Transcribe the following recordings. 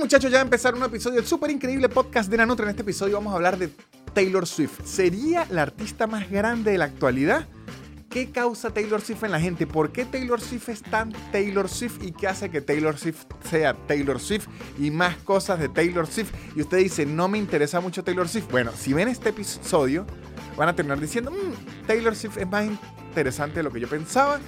muchachos, ya empezar un episodio del súper increíble podcast de Nanutra. En este episodio vamos a hablar de Taylor Swift. ¿Sería la artista más grande de la actualidad? ¿Qué causa Taylor Swift en la gente? ¿Por qué Taylor Swift es tan Taylor Swift? ¿Y qué hace que Taylor Swift sea Taylor Swift? Y más cosas de Taylor Swift. Y usted dice, no me interesa mucho Taylor Swift. Bueno, si ven este episodio, van a terminar diciendo, "Mm, Taylor Swift es más interesante de lo que yo pensaba.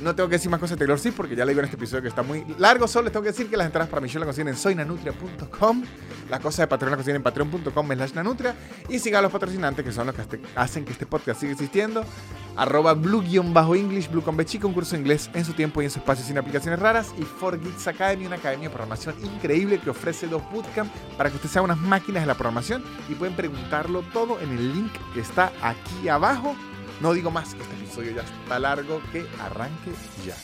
No tengo que decir más cosas de Taylor Swift porque ya le digo en este episodio que está muy largo. Solo les tengo que decir que las entradas para mi show las consiguen en soynanutria.com. Las cosas de Patreon las consiguen en patreon.com slash nanutria. Y sigan a los patrocinantes que son los que hacen que este podcast siga existiendo. Arroba blue-english, blue con bechi, un curso inglés en su tiempo y en su espacio sin aplicaciones raras. Y 4Geeks Academy, una academia de programación increíble que ofrece dos bootcamp para que usted sea unas máquinas de la programación. Y pueden preguntarlo todo en el link que está aquí abajo. No digo más, que este episodio ya está largo, que arranque ya.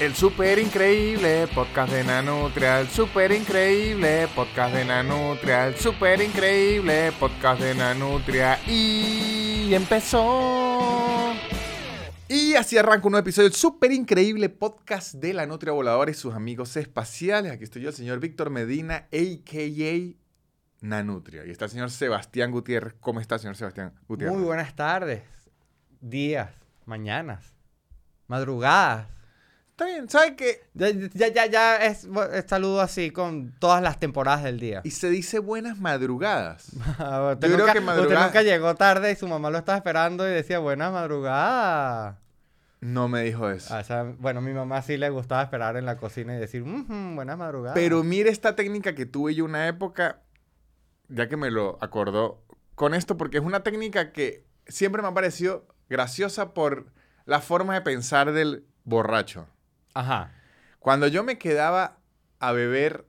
El super increíble podcast de Nanutria, el super increíble podcast de Nanutria, el super increíble podcast de Nanutria y empezó. Y así arranca un nuevo episodio del super increíble podcast de la Nutria Voladora y sus amigos espaciales. Aquí estoy yo, el señor Víctor Medina, a.k.a. Nanutria. Y está el señor Sebastián Gutiérrez. ¿Cómo está, señor Sebastián Gutiérrez? Muy buenas tardes, días, mañanas, madrugadas. Está bien, ¿sabe qué? Ya, ya, ya, ya es, es saludo así con todas las temporadas del día. Y se dice buenas madrugadas. usted, creo nunca, que usted madrugada- nunca llegó tarde y su mamá lo estaba esperando y decía buena madrugada. No me dijo eso. Ah, o sea, bueno, a mi mamá sí le gustaba esperar en la cocina y decir "Ujú, buena madrugada. Pero mire esta técnica que tuve yo una época, ya que me lo acordó con esto, porque es una técnica que siempre me ha parecido graciosa por la forma de pensar del borracho. Ajá. Cuando yo me quedaba a beber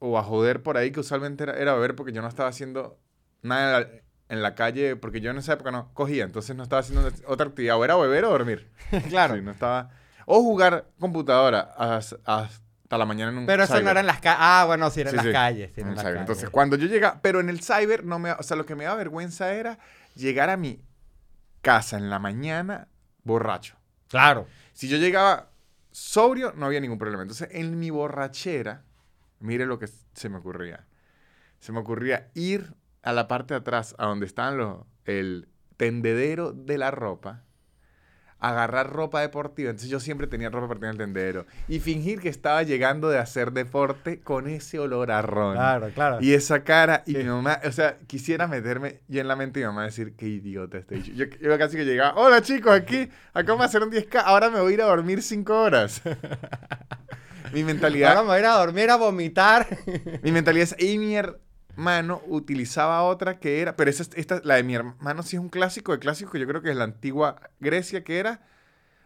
o a joder por ahí, que usualmente era, era beber porque yo no estaba haciendo nada en la, en la calle, porque yo en esa época no cogía, entonces no estaba haciendo otra actividad, o era beber o dormir. claro. Sí, no estaba... O jugar computadora as- hasta la mañana en un Pero eso no era en las calles. Ah, bueno, sí era en Sí, las sí, calles. sí, en las calles. Entonces, cuando yo llegaba, pero en el cyber, no me, o sea, lo que me daba vergüenza era llegar a mi casa en la mañana borracho. Claro. Si yo llegaba sobrio, no había ningún problema. Entonces, en mi borrachera, mire lo que se me ocurría. Se me ocurría ir a la parte de atrás, a donde están los, el tendedero de la ropa, agarrar ropa deportiva. Entonces yo siempre tenía ropa deportiva en el tendedero. Y fingir que estaba llegando de hacer deporte con ese olor a ron. Claro, claro. Y esa cara, y Sí. mi mamá, o sea, quisiera meterme yo en la mente de mi mamá decir, qué idiota este. Yo, yo casi que llegaba, hola chicos, aquí, acabo de hacer un 10K, ahora me voy a ir a dormir 5 horas. mi Ahora mentalidad, me voy a ir a dormir a vomitar. mi mentalidad es, y mi hermano utilizaba otra que era, pero esa, es- esta, la de mi hermano sí es un clásico de clásicos, yo creo que es la antigua Grecia, que era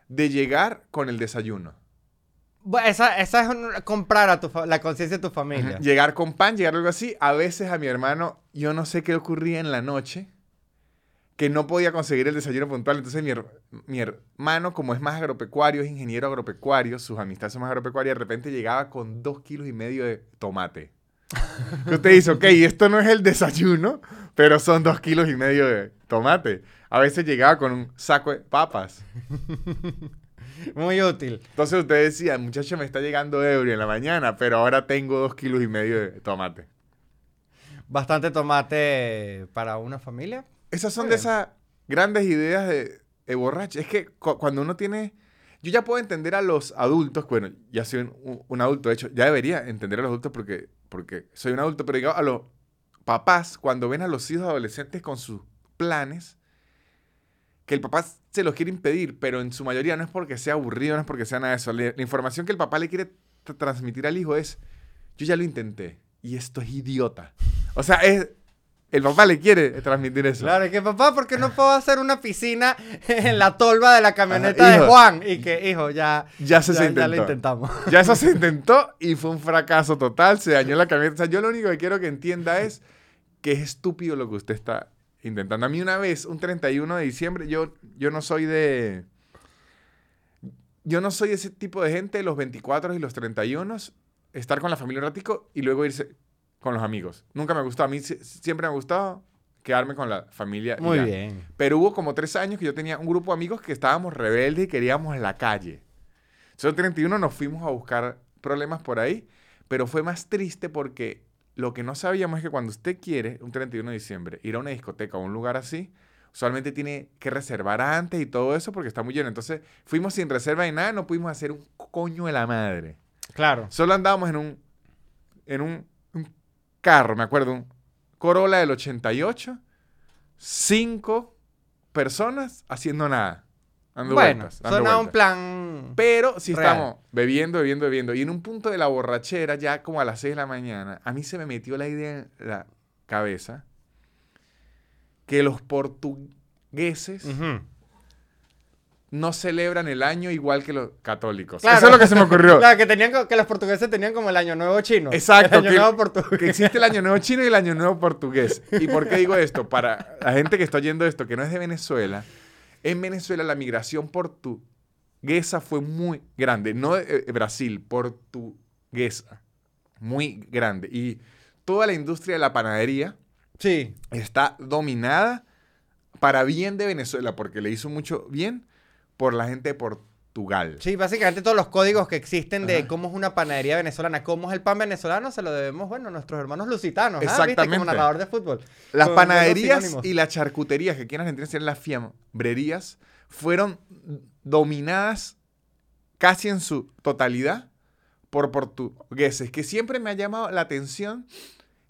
de llegar con el desayuno. Bueno, esa, esa es un- comprar a tu la conciencia de tu familia. Llegar con pan, llegar algo así. A veces a mi hermano, yo no sé qué ocurría en la noche, que no podía conseguir el desayuno puntual. Entonces mi, her- mi hermano, como es más agropecuario, es ingeniero agropecuario, sus amistades son más agropecuarias, de repente llegaba con dos kilos y medio de tomate. Usted dice, ok, esto no es el desayuno, pero son dos kilos y medio de tomate. A veces llegaba con un saco de papas. Muy útil. Entonces usted decía, muchacho, me está llegando ebrio en la mañana, pero ahora tengo dos kilos y medio de tomate. Bastante tomate para una familia. Esas son de esas grandes ideas de, de borracho. Es que cu- cuando uno tiene... Yo ya puedo entender a los adultos, bueno, ya soy un- un adulto, de hecho, ya debería entender a los adultos porque, porque soy un adulto, pero digamos a los papás, cuando ven a los hijos adolescentes con sus planes, que el papá se los quiere impedir, pero en su mayoría no es porque sea aburrido, no es porque sea nada de eso. La información que el papá le quiere tra- transmitir al hijo es, yo ya lo intenté y esto es idiota. O sea, es, el papá le quiere transmitir eso. Claro, y que papá, ¿por qué no puedo hacer una piscina en la tolva de la camioneta Ajá, de. Juan? Y que, hijo, ya, Ya se, intentó. ya lo intentamos. Ya eso se intentó y fue un fracaso total. Se dañó la camioneta. O sea, yo lo único que quiero que entienda es que es estúpido lo que usted está intentando. A mí una vez, un 31 de diciembre, yo, yo no soy de... Yo no soy ese tipo de gente, los 24 y los 31, estar con la familia un ratico y luego irse con los amigos. Nunca me gustó. A mí si- siempre me ha gustado quedarme con la familia. Muy ya. bien. Pero hubo como tres años que yo tenía un grupo de amigos que estábamos rebeldes y queríamos la calle. Entonces, el 31 nos fuimos a buscar problemas por ahí. Pero fue más triste porque lo que no sabíamos es que cuando usted quiere, un 31 de diciembre, ir a una discoteca o un lugar así, usualmente tiene que reservar antes y todo eso porque está muy lleno. Entonces fuimos sin reserva y nada, no pudimos hacer un coño de la madre. Claro. Solo andábamos en un, en un carro, me acuerdo, un Corolla del 88, cinco personas haciendo nada. Dando bueno, vueltas, dando suena un vueltas. plan. Pero si Real. estamos bebiendo, bebiendo, bebiendo, y en un punto de la borrachera, ya como a las 6 de la mañana, a mí se me metió la idea en la cabeza que los portugueses. No celebran el año igual que los católicos. Claro. Eso es lo que se me ocurrió. Claro, que, tenían, que los portugueses tenían como el año nuevo chino. Exacto, El año que- nuevo portugués. que existe el año nuevo chino y el año nuevo portugués. ¿Y por qué digo esto? Para la gente que está oyendo esto, que no es de Venezuela, en Venezuela la migración portuguesa fue muy grande. No de eh, Brasil, portuguesa. Muy grande. Y toda la industria de la panadería Sí. está dominada para bien de Venezuela, porque le hizo mucho bien por la gente de Portugal. Sí, básicamente todos los códigos que existen de Ajá. cómo es una panadería venezolana, cómo es el pan venezolano, se lo debemos, bueno, a nuestros hermanos lusitanos. ¿ah? ¿Viste? Exactamente. Como narrador de fútbol. Las panaderías y las charcuterías, que aquí en Argentina serían las fiambrerías, fueron dominadas casi en su totalidad por portugueses, que siempre me ha llamado la atención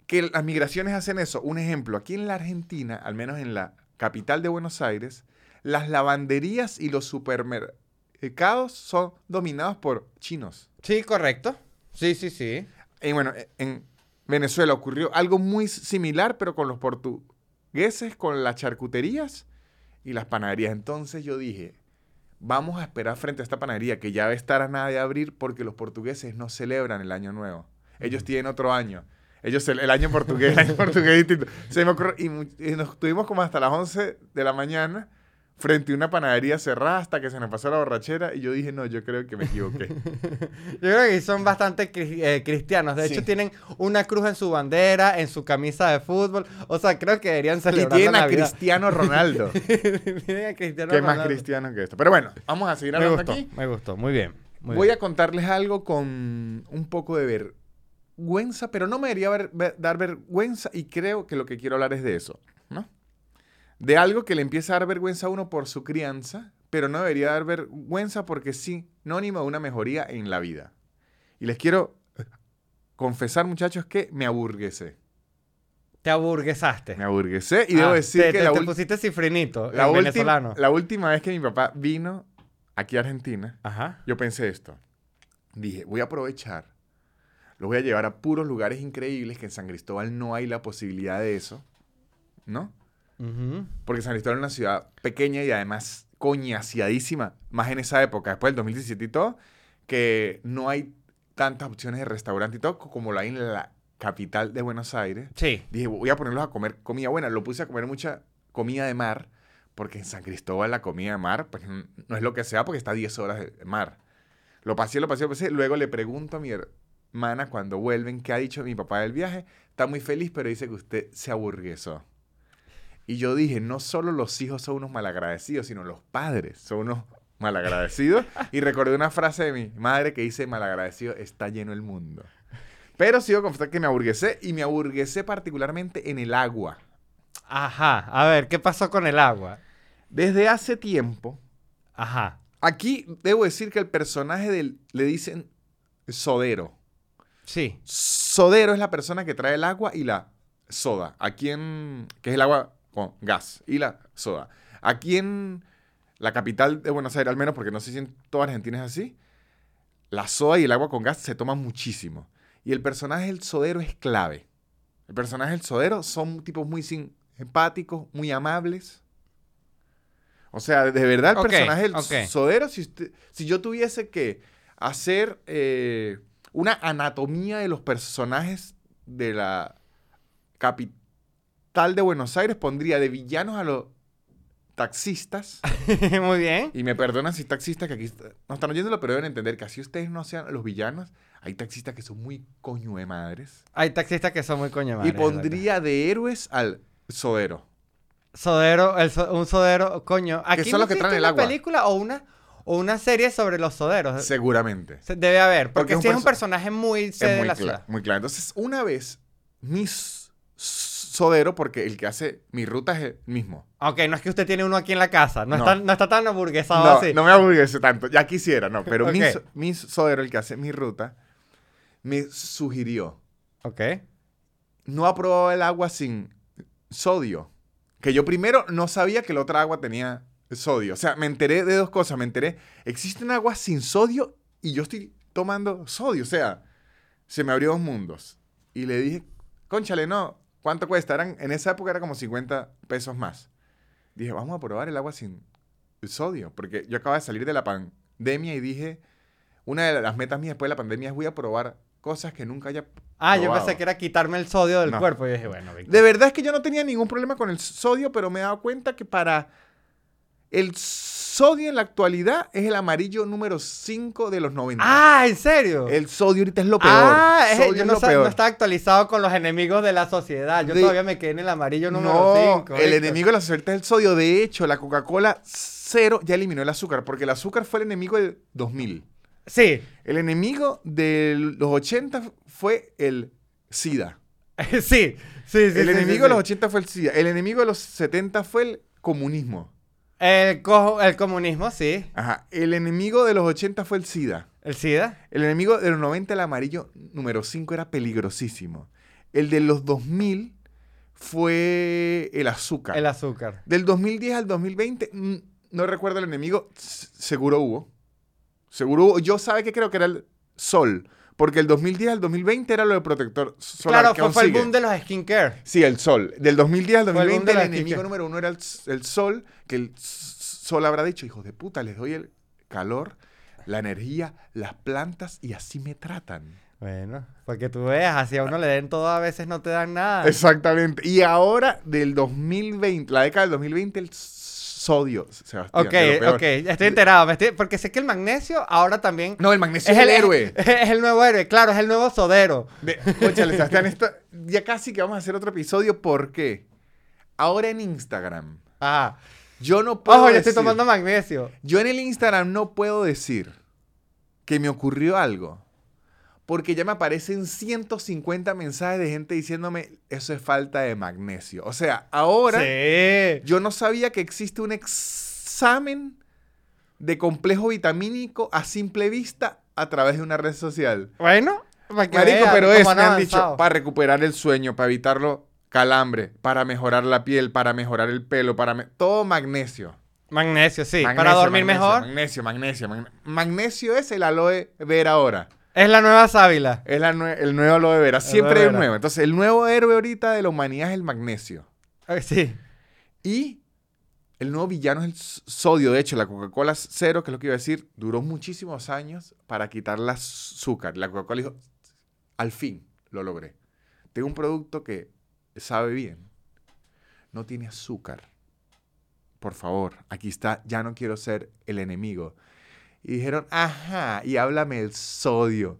que las migraciones hacen eso. Un ejemplo, aquí en la Argentina, al menos en la capital de Buenos Aires, las lavanderías y los supermercados son dominados por chinos. Sí, correcto. Sí, sí, sí. Y bueno, en Venezuela ocurrió algo muy similar, pero con los portugueses, con las charcuterías y las panaderías. Entonces yo dije, vamos a esperar frente a esta panadería que ya va a estar a nada de abrir porque los portugueses no celebran el año nuevo. Ellos tienen otro año. Ellos, el, el año portugués, el año portugués distinto. Se me ocurrió, y nos tuvimos como hasta las 11 de la mañana frente a una panadería cerrada hasta que se nos pasó la borrachera y yo dije, no, yo creo que me equivoqué. Yo creo que son bastante cri- eh, cristianos. De Sí. hecho, tienen una cruz en su bandera, en su camisa de fútbol. O sea, creo que deberían y celebrar tienen la a. Cristiano Ronaldo. tienen a Cristiano ¿Qué más Ronaldo. cristiano que esto? Pero bueno, vamos a seguir Me hablando gustó, aquí. me gustó. Muy bien. muy Voy bien. a contarles algo con un poco de vergüenza, pero no me debería ver- ver- dar vergüenza y creo que lo que quiero hablar es de eso. De algo que le empieza a dar vergüenza a uno por su crianza, pero no debería dar vergüenza porque es sinónimo de una mejoría en la vida. Y les quiero confesar, muchachos, que me aburguesé. Te aburguesaste. Me aburguesé y debo Ah, decir te, que te- la, te pusiste cifrinito, la ulti- venezolano. la última vez que mi papá vino aquí a Argentina, Ajá. yo pensé esto. Dije, voy a aprovechar. Los voy a llevar a puros lugares increíbles que en San Cristóbal no hay la posibilidad de eso. ¿No? Porque San Cristóbal es una ciudad pequeña y además coñaciadísima. Más en esa época, después del 2017 y todo, que no hay tantas opciones de restaurante y todo como lo hay en la capital de Buenos Aires. Sí. Dije, voy a ponerlos a comer comida buena. Lo puse a comer mucha comida de mar, porque en San Cristóbal la comida de mar pues, no es lo que sea porque está a 10 horas de mar. Lo pasé, lo pasé, lo pasé. Luego le pregunto a mi hermana cuando vuelven qué ha dicho mi papá del viaje. Está muy feliz, pero dice que usted se aburguesó. Y yo dije, no solo los hijos son unos malagradecidos, sino los padres son unos malagradecidos. y recordé una frase de mi madre que dice, malagradecido está lleno el mundo. Pero sigo confesar que me aburguesé y me aburguesé particularmente en el agua. Ajá. A ver, ¿qué pasó con el agua? Desde hace tiempo, Ajá. aquí debo decir que el personaje del, le dicen sodero. Sí. Sodero es la persona que trae el agua y la soda. Aquí en. que es el agua con gas y la soda. Aquí en la capital de Buenos Aires, al menos, porque no sé si en toda Argentina es así, la soda y el agua con gas se toman muchísimo. Y el personaje del sodero es clave. El personaje del sodero son tipos muy simpáticos, muy amables. O sea, de verdad, el personaje del sodero, si, usted- si yo tuviese que hacer eh, una anatomía de los personajes de la capital de Buenos Aires, pondría de villanos a los taxistas. Muy bien. Y me perdonan si taxistas que aquí no están oyéndolo, pero deben entender que así ustedes no sean los villanos. Hay taxistas que son muy coño de madres. Hay taxistas que son muy coño y madres, pondría de héroes al sodero. Sodero, el so- un sodero, coño. Aquí son no los que traen el una agua. película o una o una serie sobre los soderos. Seguramente. Se- Debe haber, Porque porque, es un sí es un perso- personaje muy Es sede de muy, la ciudad. muy claro. Entonces, una vez, mi s- sodero, porque el que hace mi ruta es el mismo. Ok, no es que usted tiene uno aquí en la casa, no, No. Está, no está tan aburguesado No, así. no me aburguese tanto, ya quisiera, no. Pero mi, mi sodero, el que hace mi ruta, me sugirió, Ok. no ha probado el agua sin sodio. Que yo primero no sabía que la otra agua tenía sodio. O sea, me enteré de dos cosas. Me enteré, existen aguas sin sodio y yo estoy tomando sodio. O sea, se me abrió dos mundos. Y le dije, conchale, no, ¿cuánto cuesta? Eran, en esa época era como 50 pesos más. Dije, vamos a probar el agua sin sodio. Porque yo acababa de salir de la pandemia y dije, una de las metas mías después de la pandemia es voy a probar cosas que nunca haya Ah, yo pensé que era quitarme el sodio del No. cuerpo. Y dije, bueno, Víctor. De verdad es que yo no tenía ningún problema con el sodio, pero me he dado cuenta que para el sodio en la actualidad es el amarillo número 5 de los 90. Ah, ¿en serio? El sodio ahorita es lo peor. Ah, es- sodio yo es no, lo peor. no estaba actualizado con los enemigos de la sociedad. Yo De- todavía me quedé en el amarillo número no, 5. el enemigo de la sociedad es el sodio. De hecho, la Coca-Cola cero ya eliminó el azúcar, porque el azúcar fue el enemigo del 2000. Sí, El enemigo de los 80 fue el SIDA. sí, sí, sí. el sí, enemigo sí, de los sí. 80 fue el SIDA. El enemigo de los 70 fue el comunismo. El, co- el comunismo, sí. Ajá. El enemigo de los 80 fue el SIDA. El SIDA. El enemigo de los 90, el amarillo número 5, era peligrosísimo. El de los 2000 fue el azúcar. El azúcar. Del 2010 al 2020, mm, no recuerdo el enemigo, seguro hubo. Seguro hubo. Yo sabe que creo que era el sol. Porque el 2010 al 2020 era lo de protector solar. claro, que fue, el boom de los skincare. Sí, el sol. Del 2010 al Fue el boom 2020 de el, la enemigo número uno era el, el sol, que el sol habrá dicho, hijos de puta, les doy el calor, la energía, las plantas y así me tratan. Bueno, porque tú veas, así a uno le den todo, a veces no te dan nada. Exactamente. Y ahora del 2020, la década del 2020, el sodio, Sebastián. Ok, ok, estoy enterado. me estoy- porque sé que el magnesio ahora también No, el magnesio es, el, héroe. Es, es el nuevo héroe, claro, es el nuevo sodero. Ve, Cónchale, Sebastián, esto, ya casi que vamos a hacer otro episodio. ¿Por qué? Ahora en Instagram, Ajá. yo no puedo Ojo, yo estoy decir- tomando magnesio. Yo en el Instagram no puedo decir que me ocurrió algo. Porque ya me aparecen 150 mensajes de gente diciéndome eso es falta de magnesio. O sea, ahora Sí. yo no sabía que existe un examen de complejo vitamínico a simple vista a través de una red social. Bueno, para que Marico, vean pero es, me han dicho, para recuperar el sueño, para evitarlo calambre, para mejorar la piel, para mejorar el pelo, para... me- todo magnesio. Magnesio, sí. para Magnesio, dormir magnesio, mejor. Magnesio, magnesio, magne- Magnesio es el aloe vera ahora. Es la nueva sábila. Es la nue- el nuevo aloe vera. Siempre hay un nuevo. Entonces, el nuevo héroe ahorita de la humanidad es el magnesio. Sí. Y el nuevo villano es el sodio. De hecho, la Coca-Cola cero, que es lo que iba a decir, duró muchísimos años para quitar el azúcar. La Coca-Cola dijo, al fin lo logré. Tengo un producto que sabe bien. No tiene azúcar. Por favor, aquí está, ya no quiero ser el enemigo. Y dijeron, ajá, y háblame el sodio.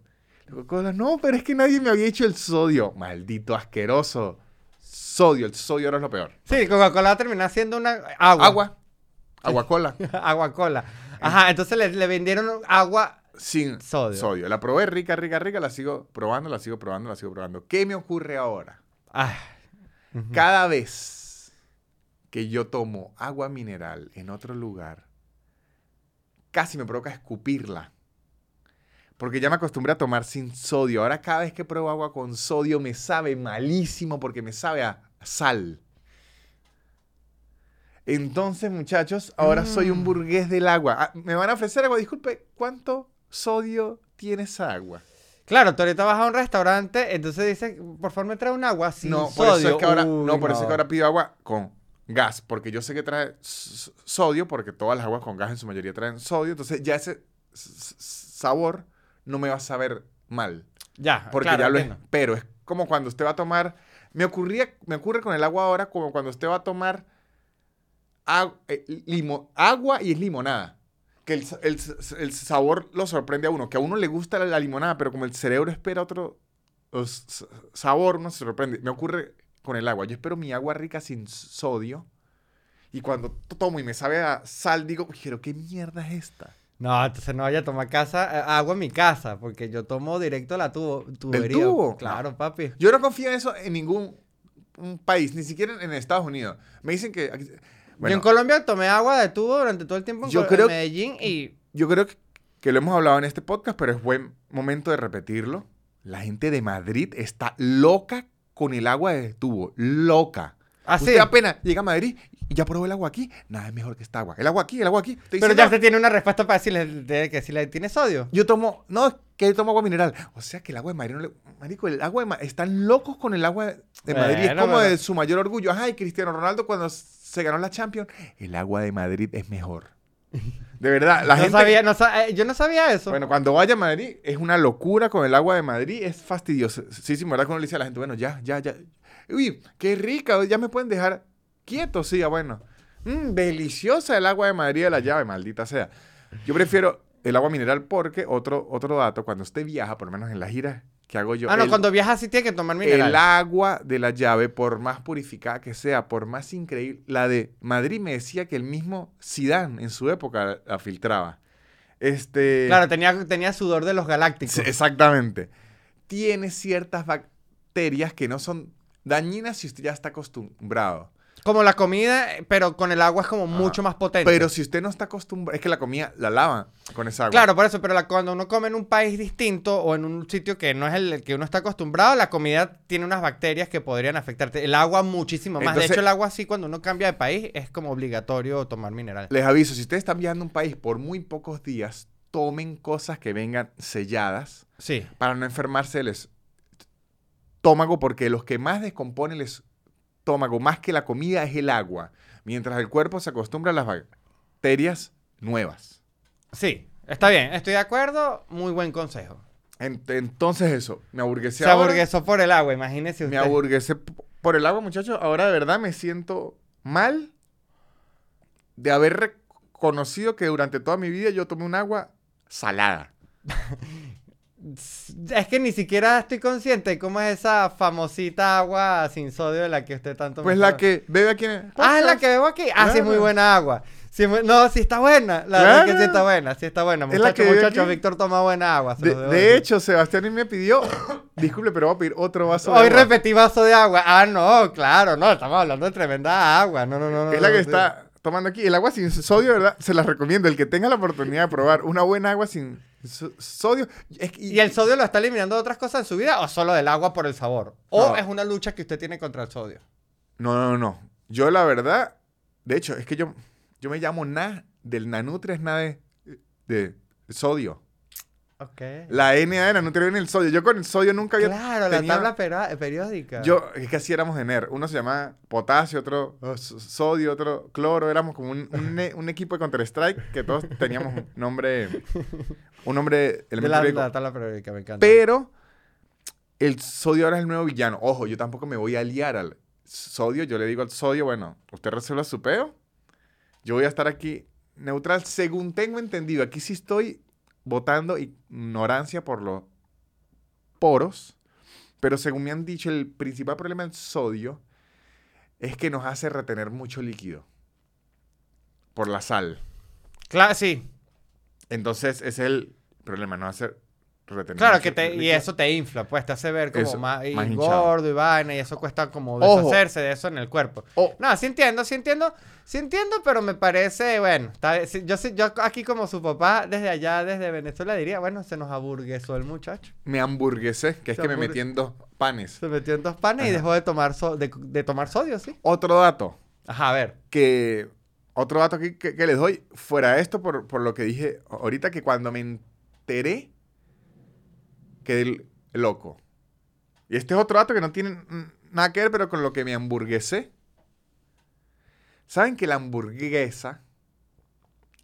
No, pero es que nadie me había hecho el sodio. Maldito asqueroso. Sodio, el sodio ahora es lo peor. Sí, Coca-Cola va a terminar siendo una agua. Agua. Agua cola. agua cola. Ajá, entonces le, le vendieron agua. Sin Sodio. sodio. La probé rica, rica, rica. La sigo probando, la sigo probando, la sigo probando. ¿Qué me ocurre ahora? Ah. Cada vez que yo tomo agua mineral en otro lugar, casi me provoca escupirla. Porque ya me acostumbré a tomar sin sodio. Ahora cada vez que pruebo agua con sodio me sabe malísimo porque me sabe a sal. Entonces, muchachos, ahora soy un Mm. burgués del agua. Ah, me van a ofrecer agua. Disculpe, ¿cuánto sodio tiene esa agua? Claro, tú ahorita vas a un restaurante, entonces dices, por favor me trae un agua sin no, por sodio. eso es que ahora, Uy, no, por eso es que ahora pido agua con gas, porque yo sé que trae sodio, porque todas las aguas con gas en su mayoría traen sodio, entonces ya ese sabor no me va a saber mal, Ya, porque claro, ya lo entiendo. espero. Es como cuando usted va a tomar, me ocurría, me ocurre con el agua ahora como cuando usted va a tomar agu- eh, limo- agua y es limonada. Que el, el el sabor lo sorprende a uno, que a uno le gusta la, la limonada, pero como el cerebro espera otro os- sabor, uno se sorprende. Me ocurre con el agua. Yo espero mi agua rica sin sodio. Y cuando to- tomo y me sabe a sal, digo, "Uy, pero qué mierda es esta. No, entonces no vaya a tomar casa, eh, agua en mi casa, porque yo tomo directo la tubo, tubería. tubo? Claro, papi. Yo no confío en eso en ningún un país, ni siquiera en Estados Unidos. Me dicen que... aquí- yo Bueno, en Colombia tomé agua de tubo durante todo el tiempo en, Yo creo- en Medellín y... yo creo que, que lo hemos hablado en este podcast, pero es buen momento de repetirlo. La gente de Madrid está loca con el agua de tubo. Loca. Así. Usted apenas llega a Madrid y ya probó el agua aquí. Nada es mejor que esta agua. El agua aquí, el agua aquí. Usted Pero ya "No, se tiene una respuesta para decirle de que si le tiene sodio. Yo tomo, no, es que yo tomo agua mineral. O sea que el agua de Madrid no le. Marico, el agua de Madrid. Están locos con el agua de Madrid. es como de su mayor orgullo. Ajá, y Cristiano Ronaldo cuando se ganó la Champions. El agua de Madrid es mejor. De verdad, la no gente. sabía, no eh, yo no sabía eso. Bueno, cuando vaya a Madrid, es una locura con el agua de Madrid. Es fastidioso. Sí, sí, ¿verdad? Cuando le dice a la gente, bueno, ya, ya, ya. Uy, qué rica. Ya me pueden dejar quieto, sí, ya bueno. Mm, deliciosa el agua de Madrid de la llave, maldita sea. Yo prefiero el agua mineral porque, otro, otro dato, cuando usted viaja, por lo menos en las giras que hago yo, ah, no, el, cuando viajas sí tiene que tomar mineral. el agua de la llave, por más purificada que sea, por más increíble, la de Madrid me decía que el mismo Zidane en su época la filtraba. Este, Claro, tenía, tenía sudor de los galácticos. Exactamente. Tiene ciertas bacterias que no son dañinas si usted ya está acostumbrado. Como la comida, pero con el agua es como mucho más potente. Pero si usted no está acostumbrado, es que la comida la lavan con esa agua. Claro, por eso, pero la- cuando uno come en un país distinto o en un sitio que no es el que uno está acostumbrado, la comida tiene unas bacterias que podrían afectarte. El agua muchísimo más. Entonces- de hecho, el agua sí, cuando uno cambia de país, es como obligatorio tomar mineral. Les aviso, si ustedes están viajando a un país por muy pocos días, tomen cosas que vengan selladas Sí. para no enfermarse del estómago, porque los que más descomponen el estómago, más que la comida, es el agua, mientras el cuerpo se acostumbra a las bacterias nuevas. Sí, está bien, estoy de acuerdo. Muy buen consejo. Ent- Entonces eso, me aburguesé Se ahora. aburguesó por el agua, imagínese Me usted. aburguesé p- por el agua, muchachos. Ahora de verdad me siento mal de haber reconocido que durante toda mi vida yo tomé un agua salada. Es que ni siquiera estoy consciente de cómo es esa famosita agua sin sodio de la que usted tanto me Pues la sabe. que bebe aquí en el Ah, es la que bebo aquí. Ah, sí, es muy buena agua. Sí, no, sí está buena. La verdad es que sí está buena, sí está buena. Es la Muchachos, que aquí. Víctor toma buena agua. De, de hecho, Sebastián me pidió, disculpe, pero voy a pedir otro vaso de Hoy agua. repetí vaso de agua. Ah, no, claro, no, estamos hablando de tremenda agua. No, no, no. no, Es la no, que sí. está tomando aquí. El agua sin sodio, ¿verdad? Se la recomiendo. El que tenga la oportunidad de probar una buena agua sin sodio. es que- ¿Y el sodio lo está eliminando de otras cosas en su vida o solo del agua por el sabor? ¿O No. es una lucha que usted tiene contra el sodio? No, no, no. Yo la verdad, de hecho, es que yo, yo me llamo Na del Nanutria, es Na de, de sodio. Ok. La NA de Nanutria viene el sodio. Yo con el sodio nunca había Claro, la tabla periódica. Yo, es que así éramos en ER. Uno se llamaba potasio, otro oh, sodio, otro cloro. Éramos como un, un un equipo de Counter-Strike que todos teníamos un nombre, un nombre de elemento la, periódico. la tabla periódica, me encanta. Pero el sodio ahora es el nuevo villano. Ojo, yo tampoco me voy a aliar al sodio. Yo le digo al sodio, bueno, usted resuelva su peo. Yo voy a estar aquí neutral. Según tengo entendido, aquí sí estoy votando ignorancia por los poros. Pero según me han dicho, el principal problema del sodio es que nos hace retener mucho líquido. Por la sal. Claro, sí. Entonces, ese es el problema, nos hace retener Claro, que te, y eso te infla, pues te hace ver como Eso, más, y más hinchado. gordo y vaina, y eso cuesta como Ojo. deshacerse de eso en el cuerpo. Oh, No, sí entiendo, sí entiendo, sí entiendo, pero me parece, bueno, está- yo, aquí como su papá, desde allá, desde Venezuela, diría, bueno, se nos aburguesó el muchacho. me hamburguesé, que es que me metí en dos panes. Se metió en dos panes y dejó de tomar, so- de, de tomar sodio, ¿sí? Otro dato Ajá, a ver. que otro dato aquí que, que les doy fuera de esto por, por lo que dije ahorita que cuando me enteré quedé loco. Y este es otro dato que no tiene nada que ver pero con lo que me hamburguesé. ¿Saben que la hamburguesa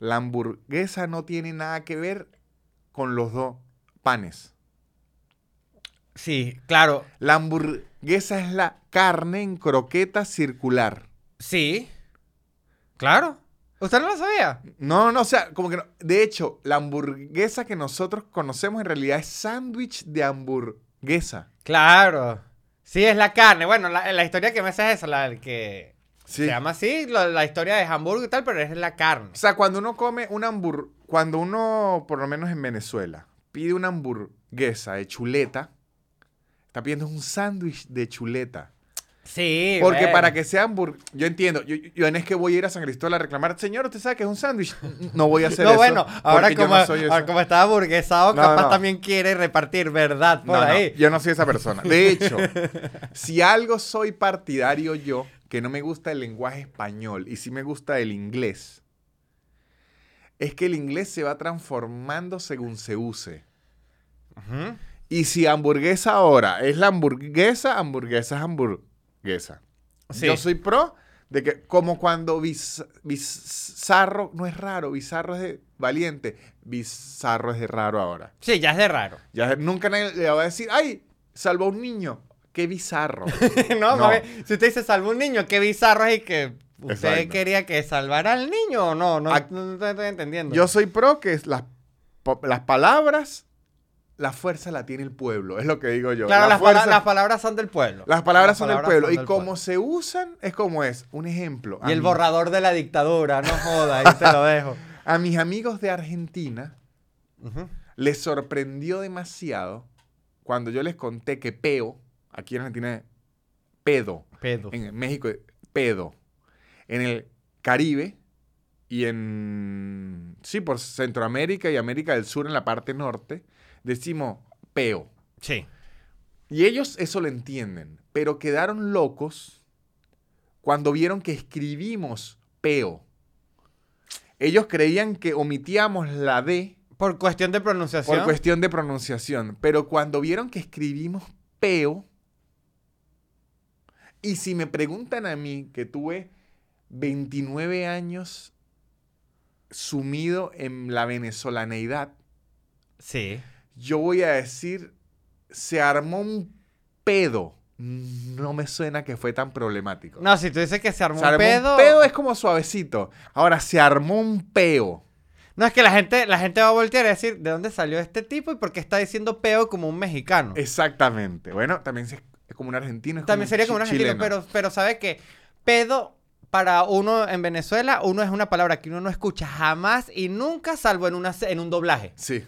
la hamburguesa no tiene nada que ver con los dos panes? Sí, claro, La hamburguesa es la carne en croqueta circular. sí, claro. ¿Usted no lo sabía? No, no, o sea, como que no. De hecho, la hamburguesa que nosotros conocemos en realidad es sándwich de hamburguesa. Claro. Sí, es la carne. Bueno, la, la historia que me hace es esa, la del que Sí. se llama así, lo- la historia de Hamburgo y tal, pero es la carne. O sea, cuando uno come una hamburguesa, cuando uno, por lo menos en Venezuela, pide una hamburguesa de chuleta, está pidiendo un sándwich de chuleta. Sí, Porque bueno. para que sea hamburguesa, yo entiendo, yo, yo no es que voy a ir a San Cristóbal a reclamar, señor, usted sabe que es un sándwich. No voy a hacer No, eso. bueno, ahora como, no soy ahora como está aburguesado, No, capaz no. también quiere repartir verdad por No, no, ahí. yo no soy esa persona. De hecho, si algo soy partidario yo, que no me gusta el lenguaje español y sí me gusta el inglés, es que el inglés se va transformando según se use. Y si hamburguesa ahora es la hamburguesa, hamburguesa es hamburguesa. Sí. Yo soy pro de que, como cuando bis- bizarro, no es raro, bizarro es de valiente, bizarro es de raro ahora. Sí, ya es de raro. Ya nunca nadie le va a decir, ay, salvó a un niño. Qué bizarro. no, si usted dice salvo un niño, qué bizarro es y que usted Exacto. quería que salvara al niño o no, no, estoy entendiendo. Yo soy pro que las, las palabras, la fuerza la tiene el pueblo, es lo que digo yo. claro, La las, pala- fuerza- las palabras son del pueblo. las palabras Las son del pueblo. son y como pueblo. se usan, es como es. Un ejemplo. Y el borrador de la dictadura, no joda, ahí te lo dejo. A mis amigos de Argentina les sorprendió demasiado cuando yo les conté que peo, aquí en Argentina es pedo, Pedo. en México es pedo, en el Caribe y en, sí, por Centroamérica y América del Sur en la parte norte, decimos peo. Sí. Y ellos eso lo entienden, pero quedaron locos cuando vieron que escribimos peo. Ellos creían que omitíamos la D Por cuestión de pronunciación. por cuestión de pronunciación, pero cuando vieron que escribimos peo, y si me preguntan a mí que tuve 29 años sumido en la venezolaneidad, Sí. Yo voy a decir, se armó un pedo. No me suena que fue tan problemático. No, si tú dices que se armó Se armó un pedo. un pedo es como suavecito. Ahora, se armó un peo. No, es que la gente, la gente va a voltear y decir, ¿de dónde salió este tipo y por qué está diciendo peo como un mexicano? Exactamente. Bueno, también es como un argentino. es También sería como un argentino, pero, pero sabe que pedo para uno en Venezuela, uno es una palabra que uno no escucha jamás y nunca, salvo en, una, en un doblaje. Sí.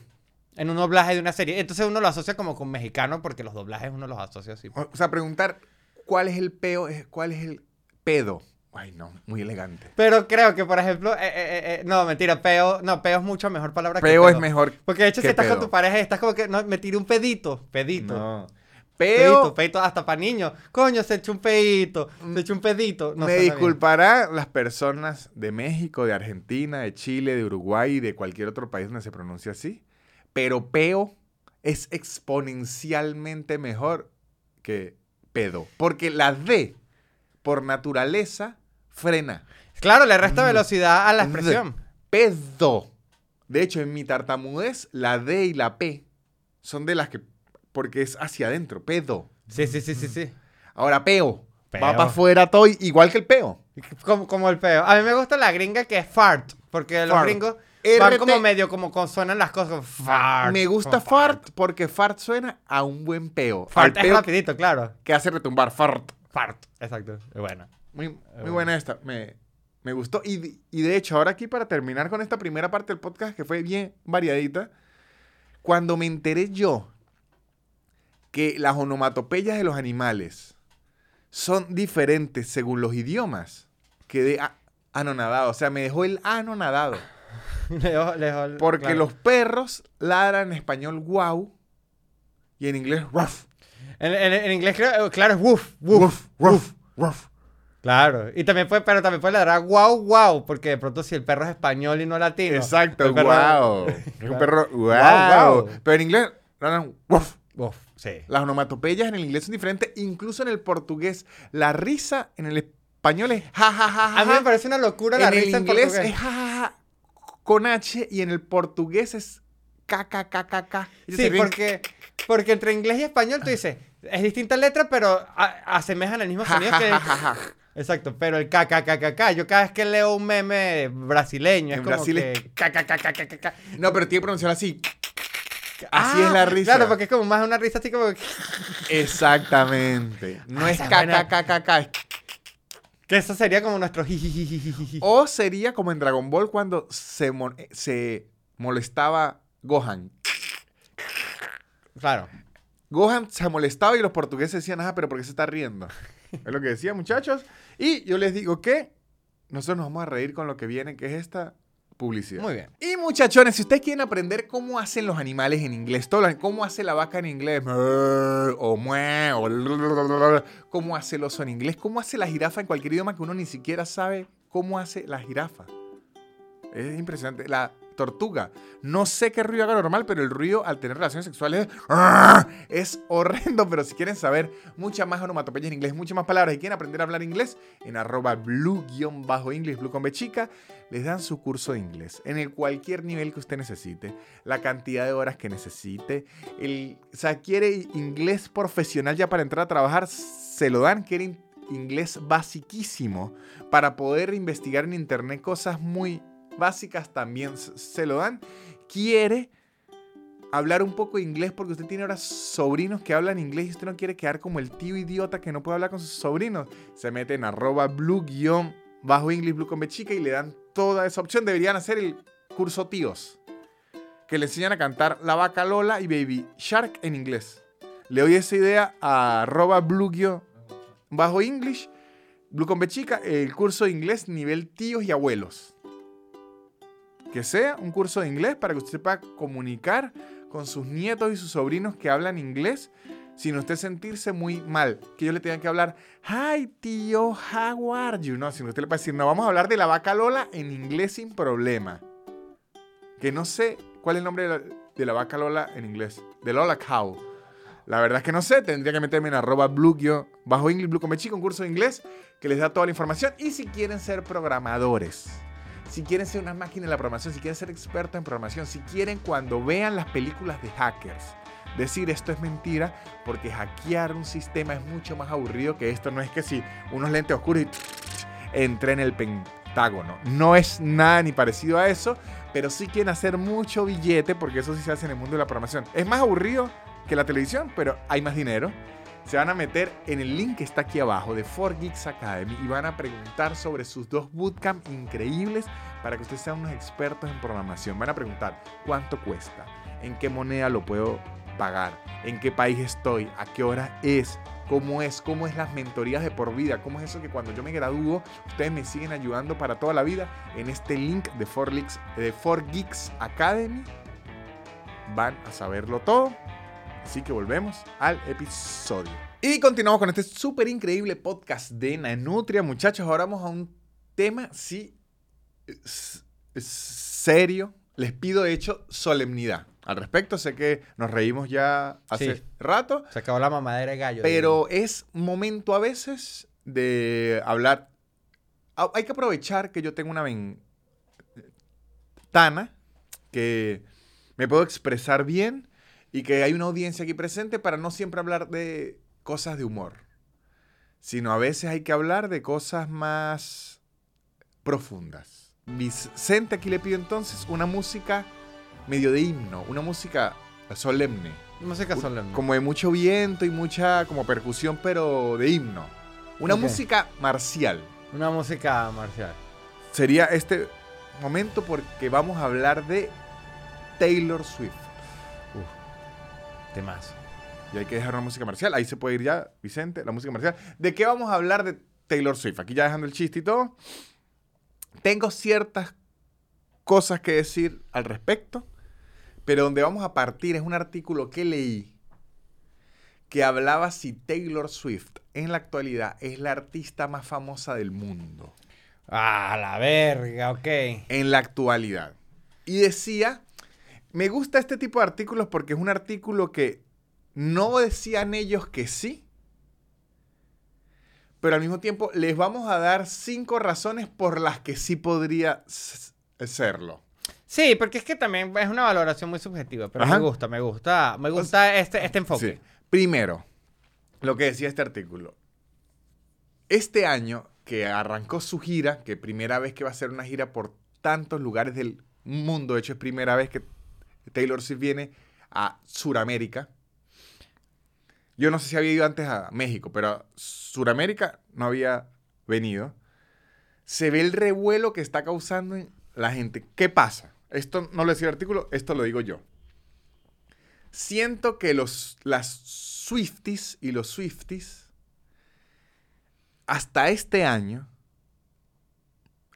En un doblaje de una serie. Entonces uno lo asocia como con mexicano porque los doblajes uno los asocia así. O sea, preguntar cuál es el peo, es- cuál es el pedo. Ay, no, muy elegante. Pero creo que, por ejemplo, eh, eh, eh, eh, no, mentira, peo, no, peo es mucho mejor palabra que Peo es mejor. Porque de hecho, si estás con pedo. tu pareja estás como que, no, me tiré un pedito, pedito. No. Pedito, Peo, pedito hasta para niños. Coño, se echó un pedito, se echó un pedito. No me bien. disculparán las personas de México, de Argentina, de Chile, de Uruguay y de cualquier otro país donde se pronuncia así. Pero peo es exponencialmente mejor que pedo. Porque la D, por naturaleza, frena. Claro, le resta velocidad a la expresión. Pedo. De hecho, en mi tartamudez, la D y la P son de las que. Porque es hacia adentro, pedo. Sí, sí, sí, sí, sí. Ahora, peo. Va para afuera todo, igual que el peo. Como, como el peo. A mí me gusta la gringa que es fart. Porque los gringos van como medio como con suenan las cosas. Fart. Me gusta como fart porque fart suena a un buen peo. Fart Al es peo rapidito, claro. que hace retumbar fart. Fart. Exacto. Es bueno. Muy, muy bueno. buena esta. Me, me gustó. Y, de- y de hecho, ahora aquí para terminar con esta primera parte del podcast que fue bien variadita, cuando me enteré yo que las onomatopeyas de los animales son diferentes según los idiomas, quedé anonadado. O sea, me dejó el anonadado. Lejos- lejos- Porque claro. los perros ladran en español wow y en inglés ruff. En, en- en inglés, creo, claro, es woof, woof. Ruff, ruff. Claro. Y también puede, pero también puede ladrar wow, wow. Porque de pronto si el perro es español y no latino. Exacto, el wow. Es un perro wow. Guau, guau. Pero en inglés ladran ruff. Uf, sí. Las onomatopeyas en el inglés son diferentes, incluso en el portugués. La risa en el español es ja ja ja ja. A mí me parece una locura la en el risa en inglés portugués. es ja ja ja con H y en el portugués es k k k k k. Ellos se Sí, porque, porque entre inglés y español tú dices, es distinta letra, pero a- asemejan el mismo sonido que... Exacto, pero el KKKKK, yo cada vez que leo un meme brasileño es En como Brasil que... KKKKKK. No, pero tiene que pronunciar así. Así Ah, es la risa. Claro, porque es como más una risa así como... Exactamente. No Ah, es. KKKKK. es Que eso sería como nuestro. O sería como en Dragon Ball cuando se, se molestaba Gohan. Claro. Gohan se molestaba y los portugueses decían, ajá, pero ¿por qué se está riendo? es lo que decían, muchachos. Y yo les digo que nosotros nos vamos a reír con lo que viene, que es esta publicidad. Muy bien. Y muchachones, si ustedes quieren aprender cómo hacen los animales en inglés, todo lo- cómo hace la vaca en inglés, o mue, o cómo hace el oso en inglés, cómo hace la jirafa en cualquier idioma que uno ni siquiera sabe cómo hace la jirafa. Es impresionante. La tortuga. No sé qué ruido haga normal, pero el ruido al tener relaciones sexuales es, horrendo. Pero si quieren saber muchas más onomatopeyas en inglés, muchas más palabras y quieren aprender a hablar inglés, en arroba blue-english, blue con B chica, les dan su curso de inglés. En el cualquier nivel que usted necesite, la cantidad de horas que necesite. El, o sea, quiere inglés profesional ya para entrar a trabajar, se lo dan. Quiere in- inglés basiquísimo para poder investigar en internet cosas muy básicas también se lo dan. Quiere hablar un poco de inglés porque usted tiene ahora sobrinos que hablan inglés y usted no quiere quedar como el tío idiota que no puede hablar con sus sobrinos. Se mete en arroba blue guion bajo English blue con B chica y le dan toda esa opción. Deberían hacer el curso tíos. Que le enseñan a cantar La Vaca Lola y Baby Shark en inglés. Le doy esa idea a arroba blue bajo English blue con B chica, el curso de inglés nivel tíos y abuelos que sea un curso de inglés para que usted pueda comunicar con sus nietos y sus sobrinos que hablan inglés sin usted sentirse muy mal. Que ellos le tengan que hablar, hi tío, how are you? No, sino usted le puede decir, no, vamos a hablar de la vaca Lola en inglés sin problema. Que no sé cuál es el nombre de la, vaca Lola en inglés. De Lola Cow. La verdad es que no sé, tendría que meterme en arroba blue bajo English blue con de inglés que les da toda la información. Y si quieren ser programadores, si quieren ser una máquina de la programación, si quieren ser expertos en programación, si quieren cuando vean las películas de hackers, decir esto es mentira, porque hackear un sistema es mucho más aburrido que esto. No es que si unos lentes oscuros y entré en el Pentágono. No es nada ni parecido a eso, pero sí quieren hacer mucho billete, porque eso sí se hace en el mundo de la programación. Es más aburrido que la televisión, pero hay más dinero. Se van a meter en el link que está aquí abajo de 4Geeks Academy y van a preguntar sobre sus dos bootcamp increíbles para que ustedes sean unos expertos en programación. Van a preguntar cuánto cuesta, en qué moneda lo puedo pagar, en qué país estoy, a qué hora es, cómo es, cómo es las mentorías de por vida, cómo es eso que cuando yo me gradúo ustedes me siguen ayudando para toda la vida en este link de 4Geeks, de 4Geeks Academy. Van a saberlo todo. Así que volvemos al episodio. Y continuamos con este súper increíble podcast de Nanutria. Muchachos, ahora vamos a un tema, sí, serio. Les pido, hecho, solemnidad. Al respecto, sé que nos reímos ya hace Sí. rato, Se acabó la mamadera de gallo. pero es momento a veces de hablar. Hay que aprovechar que yo tengo una ventana que me puedo expresar bien y que hay una audiencia aquí presente para no siempre hablar de cosas de humor, sino a veces hay que hablar de cosas más profundas. Vicente aquí le pido entonces una música medio de himno, una música solemne, Música solemne. como de mucho viento y mucha como percusión, pero de himno. Una música marcial. Una música marcial. Sería este momento porque vamos a hablar de Taylor Swift. Temazo. Y hay que dejar una música marcial. Ahí se puede ir ya, Vicente, la música marcial. ¿De qué vamos a hablar de Taylor Swift? Aquí ya dejando el chiste y todo. Tengo ciertas cosas que decir al respecto, pero donde vamos a partir es un artículo que leí que hablaba si Taylor Swift en la actualidad es la artista más famosa del mundo. Ah, la verga, ok. en la actualidad. Y decía, me gusta este tipo de artículos porque es un artículo que no decían ellos que sí, pero al mismo tiempo les vamos a dar cinco razones por las que sí podría serlo. Sí, porque es que también es una valoración muy subjetiva, pero Ajá. me gusta, me gusta, me gusta este, este enfoque. Sí. Primero, lo que decía este artículo. Este año que arrancó su gira, que primera vez que va a hacer una gira por tantos lugares del mundo, de hecho es primera vez que Taylor Swift viene a Suramérica. Yo no sé si había ido antes a México, pero a Suramérica no había venido. Se ve el revuelo que está causando en la gente. ¿Qué pasa? Esto no lo decía el artículo, esto lo digo yo. Siento que los, las Swifties y los Swifties, hasta este año,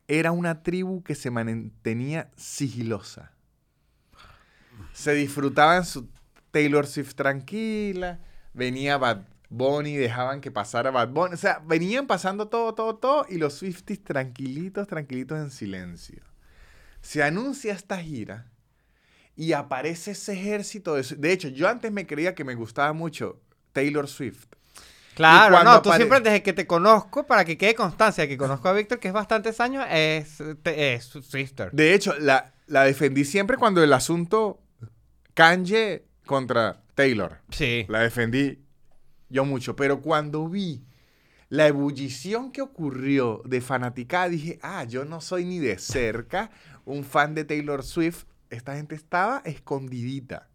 era una tribu que se mantenía sigilosa. Se disfrutaban su Taylor Swift tranquila, venía Bad Bunny, dejaban que pasara Bad Bunny. O sea, venían pasando todo, todo, todo, y los Swifties tranquilitos, tranquilitos en silencio. Se anuncia esta gira y aparece ese ejército de... De hecho, yo antes me creía que me gustaba mucho Taylor Swift. Claro, no, tú siempre desde que te conozco, para que quede constancia que conozco a Víctor, que es bastantes años, es, es su sister. De hecho, la, la defendí siempre cuando el asunto Kanye contra Taylor. Sí. La defendí yo mucho. Pero cuando vi la ebullición que ocurrió de fanaticada, dije, ah, yo no soy ni de cerca un fan de Taylor Swift. Esta gente estaba escondidita.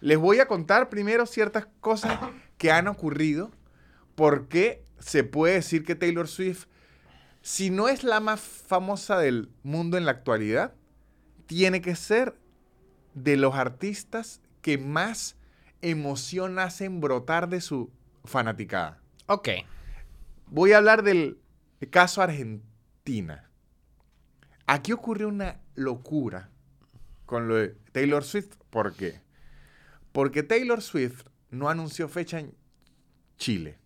Les voy a contar primero ciertas cosas que han ocurrido. Porque se puede decir que Taylor Swift, si no es la más famosa del mundo en la actualidad, tiene que ser de los artistas que más emoción hacen brotar de su fanaticada. Ok. Voy a hablar del caso Argentina. Aquí ocurrió una locura con lo de Taylor Swift. ¿Por qué? Porque Taylor Swift no anunció fecha en Chile.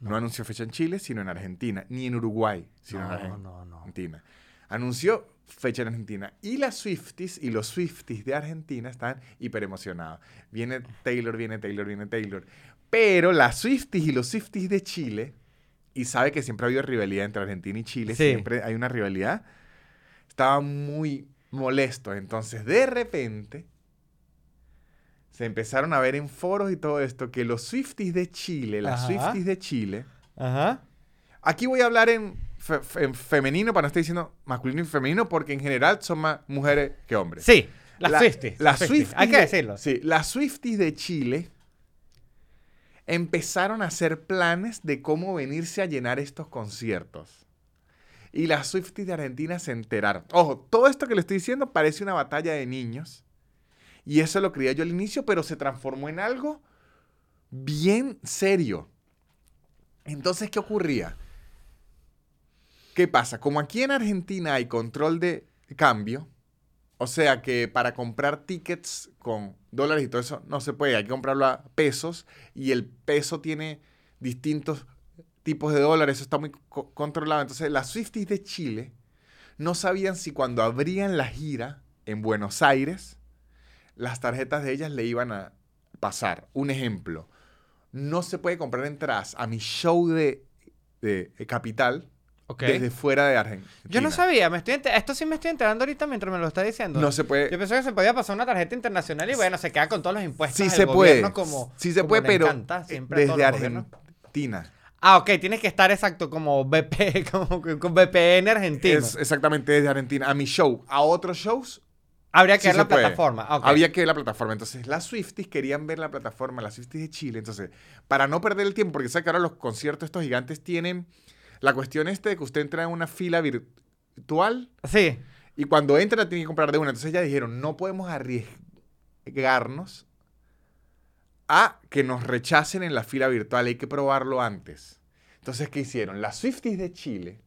No anunció fecha en Chile, sino en Argentina. Ni en Uruguay, sino en No, Argen- no, no. Argentina. Anunció fecha en Argentina. Y las Swifties y los Swifties de Argentina están hiper emocionados. Viene Taylor, viene Taylor, viene Taylor. Pero las Swifties y los Swifties de Chile, y sabe que siempre ha habido rivalidad entre Argentina y Chile, Sí. siempre hay una rivalidad, estaban muy molestos. Entonces, de repente, se empezaron a ver en foros y todo esto que los Swifties de Chile, las Ajá. Swifties de Chile, Ajá. Aquí voy a hablar en, fe- fe- en femenino para no estar diciendo masculino y femenino porque en general son más mujeres que hombres. Sí, las La- Swifties. Las Swifties. Hay que de- decirlo. Sí, las Swifties de Chile empezaron a hacer planes de cómo venirse a llenar estos conciertos. Y las Swifties de Argentina se enteraron. Ojo, todo esto que le estoy diciendo parece una batalla de niños. Y eso lo creía yo al inicio, pero se transformó en algo bien serio. Entonces, ¿qué ocurría? ¿Qué pasa? Como aquí en Argentina hay control de cambio, o sea que para comprar tickets con dólares y todo eso no se puede, hay que comprarlo a pesos y el peso tiene distintos tipos de dólares, eso está muy co- controlado. Entonces, las Swifties de Chile no sabían si cuando abrían la gira en Buenos Aires, las tarjetas de ellas le iban a pasar. Un ejemplo, no se puede comprar entradas a mi show de, de Capital Ok. desde fuera de Argentina. Yo no sabía, me estoy esto sí me estoy enterando ahorita mientras me lo está diciendo. No se puede. Yo pensé que se podía pasar una tarjeta internacional y bueno, se queda con todos los impuestos. Sí se puede. Como, sí se como puede, pero desde. Argentina. Ah, ok, tienes que estar exacto como BP, como con VPN argentino. Es exactamente desde Argentina. A mi show. A otros shows Habría que sí ver la puede. plataforma. ok. había que ver la plataforma. Entonces, las Swifties querían ver la plataforma, las Swifties de Chile. Entonces, para no perder el tiempo, porque sabes que ahora los conciertos estos gigantes tienen la cuestión este de que usted entra en una fila virtual Sí. y cuando entra tiene que comprar de una. Entonces ya dijeron, no podemos arriesgarnos a que nos rechacen en la fila virtual, hay que probarlo antes. Entonces, ¿qué hicieron? Las Swifties de Chile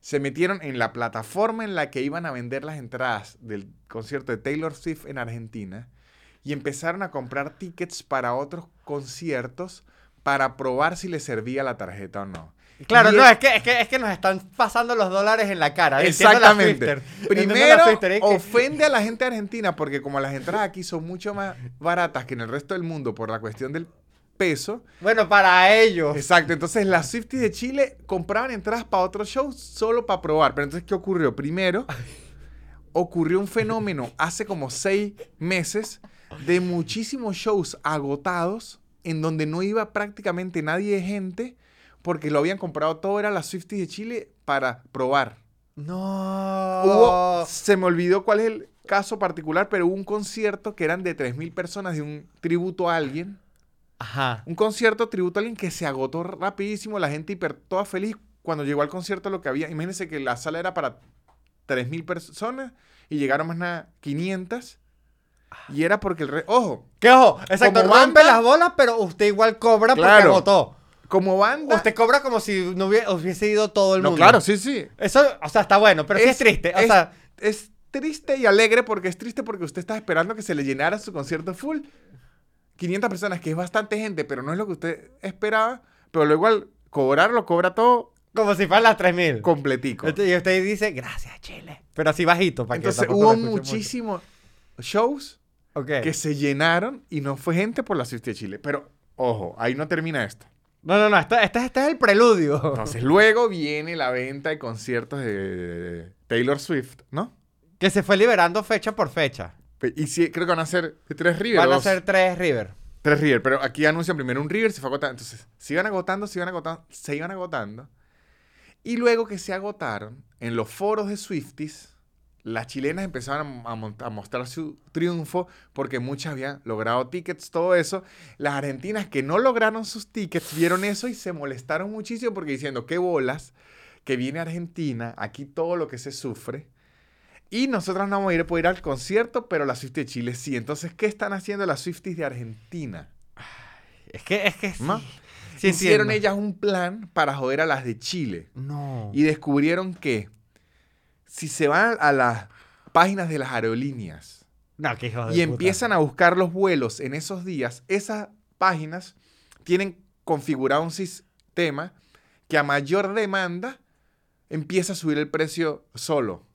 se metieron en la plataforma en la que iban a vender las entradas del concierto de Taylor Swift en Argentina y empezaron a comprar tickets para otros conciertos para probar si les servía la tarjeta o no. Claro, no, es- que, es, que, es que nos están pasando los dólares en la cara. La Exactamente. La Primero, ofende a la gente Argentina porque como las entradas aquí son mucho más baratas que en el resto del mundo por la cuestión del peso. Bueno, para ellos. Exacto. Entonces las Swifties de Chile compraban entradas para otros shows solo para probar. Pero entonces, ¿qué ocurrió? Primero, ocurrió un fenómeno hace como seis meses de muchísimos shows agotados en donde no iba prácticamente nadie de gente porque lo habían comprado todo, era las Swifties de Chile para probar. No. Hubo, se me olvidó cuál es el caso particular, pero hubo un concierto que eran de 3.000 personas de un tributo a alguien. Ajá. Un concierto tributo a alguien que se agotó rapidísimo, la gente hiper toda feliz. Cuando llegó al concierto lo que había, imagínense que la sala era para 3.000 personas y llegaron más nada 500. Y era porque el re- ojo, ¿Qué ojo? Exacto, rompe banda- las bolas, pero usted igual cobra porque Claro. votó. Como banda. Usted cobra como si no hubiese, hubiese ido todo el no, mundo. claro, sí, sí. Eso, o sea, está bueno, pero sí es triste. O es- sea, es triste y alegre porque es triste porque usted está esperando que se le llenara su concierto full. 500 personas, que es bastante gente, pero no es lo que usted esperaba. Pero luego al cobrar, lo cobra todo como si fueran las 3000. completico. Y usted dice, gracias, Chile. Pero así bajito, para que Entonces tampoco hubo muchísimos shows Ok. que se llenaron y no fue gente por la Swiftie de Chile. Pero, ojo, ahí no termina esto. No, no, no, este, este, este es el preludio. Entonces, luego viene la venta de conciertos de Taylor Swift, ¿no? Que se fue liberando fecha por fecha. Y sí, creo que van a ser tres River. Van a dos. ser tres River. Tres River, pero aquí anuncian primero un River, se fue agotando. Entonces, se iban agotando, se iban agotando, se iban agotando. Y luego que se agotaron, en los foros de Swifties, las chilenas empezaron a, mostrar su triunfo porque muchas habían logrado tickets, todo eso. Las argentinas que no lograron sus tickets vieron eso y se molestaron muchísimo porque diciendo, qué bolas, que viene Argentina, aquí todo lo que se sufre. Y nosotros no vamos a ir, poder ir al concierto, pero la Swiftie de Chile sí. Entonces, ¿qué están haciendo las Swifties de Argentina? Es que, es que sí. ¿No? Sí Hicieron entiendo. ellas un plan para joder a las de Chile. No. Y descubrieron que si se van a las páginas de las aerolíneas No, qué hijo de y puta. empiezan a buscar los vuelos en esos días, esas páginas tienen configurado un sistema que a mayor demanda empieza a subir el precio solo.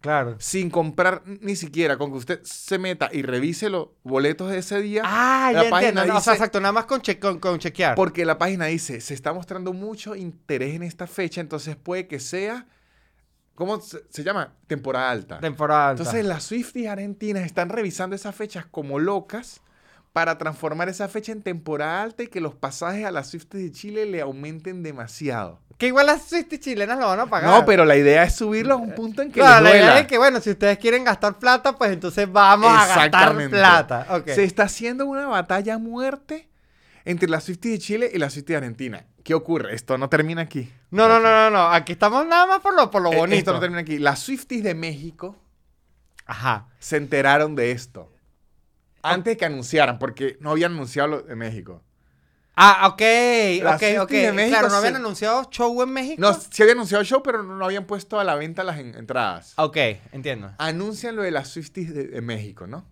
Claro. Sin comprar ni siquiera, con que usted se meta y revise los boletos de ese día. Ah, La ya página entiendo. O sea, dice- exacto, nada más con, che- con, con chequear. Porque la página dice, se está mostrando mucho interés en esta fecha, entonces puede que sea, ¿cómo se, se llama? Temporada alta. Temporada alta. Entonces las Swifties argentinas están revisando esas fechas como locas para transformar esa fecha en temporada alta y que los pasajes a las Swifties de Chile le aumenten demasiado. Que igual las Swifties chilenas lo van a pagar. No, pero la idea es subirlo a un punto en que Claro, la idea es que, bueno, si ustedes quieren gastar plata, pues entonces vamos a gastar plata. Se está haciendo una batalla a muerte entre las Swifties de Chile y las Swifties de Argentina. ¿Qué ocurre? Esto no termina aquí. No, no, no, no, no. Aquí estamos nada más por lo, por lo Eh, bonito. Esto no termina aquí. Las Swifties de México Ajá. se enteraron de esto. Antes que anunciaran, porque no habían anunciado lo de México. Ah, ok, Las ok, Swifties ok. de México claro, ¿no se- habían anunciado show en México? No, sí habían anunciado el show, pero no habían puesto a la venta las en- entradas. Ok, entiendo. Anuncian lo de las Swifties de, de México, ¿no?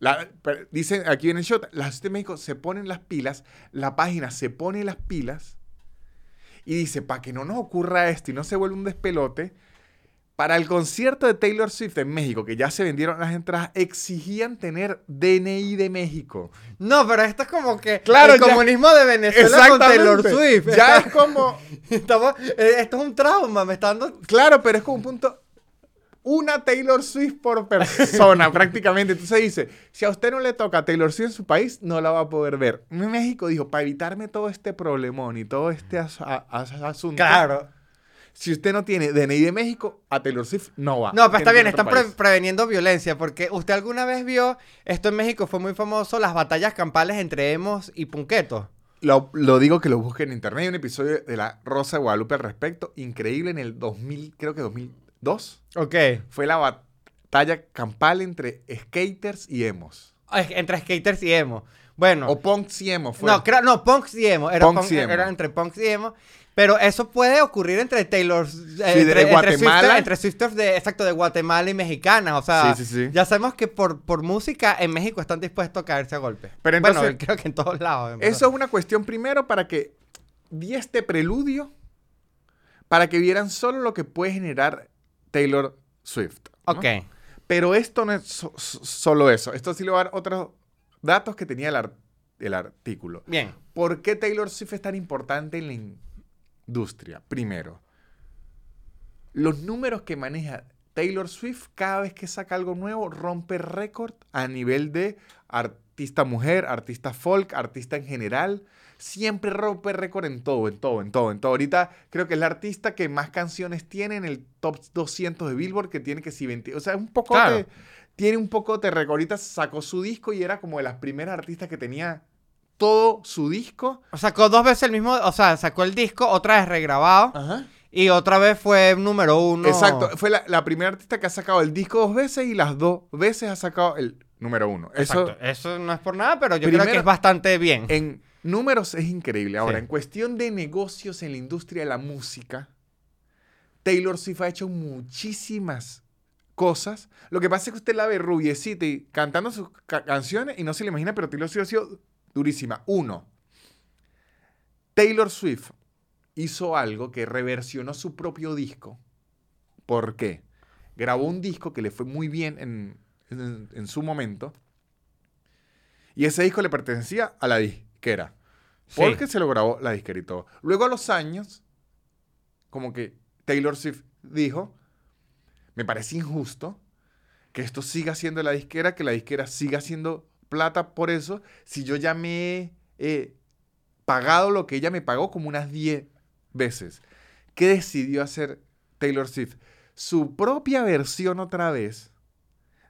La- dicen aquí en el show, las Swifties de México se ponen las pilas, la página se pone las pilas y dice, para que no nos ocurra esto y no se vuelva un despelote, para el concierto de Taylor Swift en México, que ya se vendieron las entradas, exigían tener DNI de México. No, pero esto es como que Claro, el ya- comunismo de Venezuela con Taylor Swift. Ya Está- es como... estamos- eh, esto es un trauma, me está dando... Claro, pero es como un punto. Una Taylor Swift por persona, prácticamente. Entonces dice: si a usted no le toca Taylor Swift en su país, no la va a poder ver. México dijo: para evitarme todo este problemón y todo este as- a- as- asunto. Claro. Si usted no tiene DNI de México, a Taylor Swift no va. No, pero está bien, están pre- preveniendo violencia, porque usted alguna vez vio, esto en México fue muy famoso, las batallas campales entre emos y punquetos. Lo, lo digo que lo busquen en internet. Hay un episodio de La Rosa de Guadalupe al respecto. Increíble en el 2000, creo que 2002. Ok. Fue la batalla campal entre skaters y emos. Entre skaters y emo. Bueno. O punks y emos. Fue. No, creo, no, punks y emo. Era, Punks punk- y emo. era entre punks y emo. Pero eso puede ocurrir entre Taylor... eh, de entre, Guatemala. Entre, Swifters de, exacto, de Guatemala y mexicanas. O sea, Sí, sí, sí. ya sabemos que por, por música en México están dispuestos a caerse a golpe. Pero entonces- bueno, creo que en todos lados. en. Eso es una cuestión primero para que di este preludio para que vieran solo lo que puede generar Taylor Swift. ¿no? Ok. Pero esto no es so- so- solo eso. Esto sí le va a dar otros datos que tenía el, ar- el artículo. Bien. ¿Por qué Taylor Swift es tan importante en la industria? Primero, los números que maneja Taylor Swift cada vez que saca algo nuevo rompe récord a nivel de artista mujer, artista folk, artista en general. Siempre rompe récord en todo, en todo, en todo, en todo. Ahorita creo que es la artista que más canciones tiene en el top 200 de Billboard, que tiene que si 20. O sea, un poco Claro. de- tiene un poco de récord. Ahorita sacó su disco y era como de las primeras artistas que tenía todo su disco. Sacó dos veces el mismo, o sea, sacó el disco, otra vez regrabado. Ajá. Y otra vez fue número uno. Exacto, fue la, la primera artista que ha sacado el disco dos veces y las dos veces ha sacado el número uno. Eso Exacto. Eso no es por nada, pero yo creo que es bastante bien. en números es increíble. Ahora, Sí. en cuestión de negocios en la industria de la música, Taylor Swift ha hecho muchísimas cosas. Lo que pasa es que usted la ve rubiecita y cantando sus ca- canciones y no se le imagina, pero Taylor Swift ha sido durísima. Uno, Taylor Swift hizo algo que reversionó su propio disco. ¿Por qué? Grabó un disco que le fue muy bien en, en- en su momento. Y ese disco le pertenecía a la disquera. Sí. Porque se lo grabó la disquera y todo. Luego a los años, como que Taylor Swift dijo, me parece injusto que esto siga siendo la disquera, que la disquera siga haciendo plata por eso, si yo ya me he eh, pagado lo que ella me pagó como unas 10 veces. ¿Qué decidió hacer Taylor Swift? Su propia versión otra vez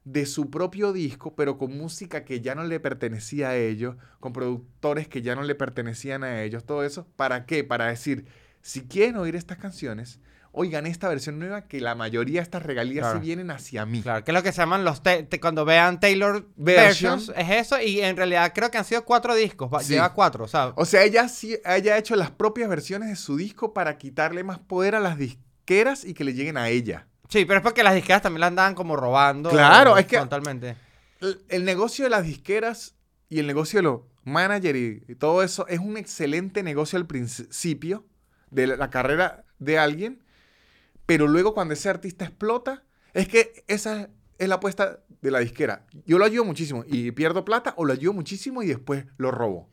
de su propio disco, pero con música que ya no le pertenecía a ellos, con productores que ya no le pertenecían a ellos, todo eso. ¿Para qué? Para decir, si quieren oír estas canciones, oigan esta versión nueva que la mayoría de estas regalías Claro. sí vienen hacia mí. Claro, que es lo que se llaman los... cuando vean Taylor Version. Versions, es eso. Y en realidad creo que han sido cuatro discos. Sí. Lleva cuatro, o sea... O sea, ella sí ella ha hecho las propias versiones de su disco para quitarle más poder a las disqueras y que le lleguen a ella. Sí, pero es porque las disqueras también la andaban como robando. Claro, es que- Totalmente. El, el negocio de las disqueras y el negocio de los managers y, y todo eso es un excelente negocio al principio de la, la carrera de alguien, pero luego cuando ese artista explota, es que esa es la apuesta de la disquera. Yo lo ayudo muchísimo y pierdo plata o lo ayudo muchísimo y después lo robo.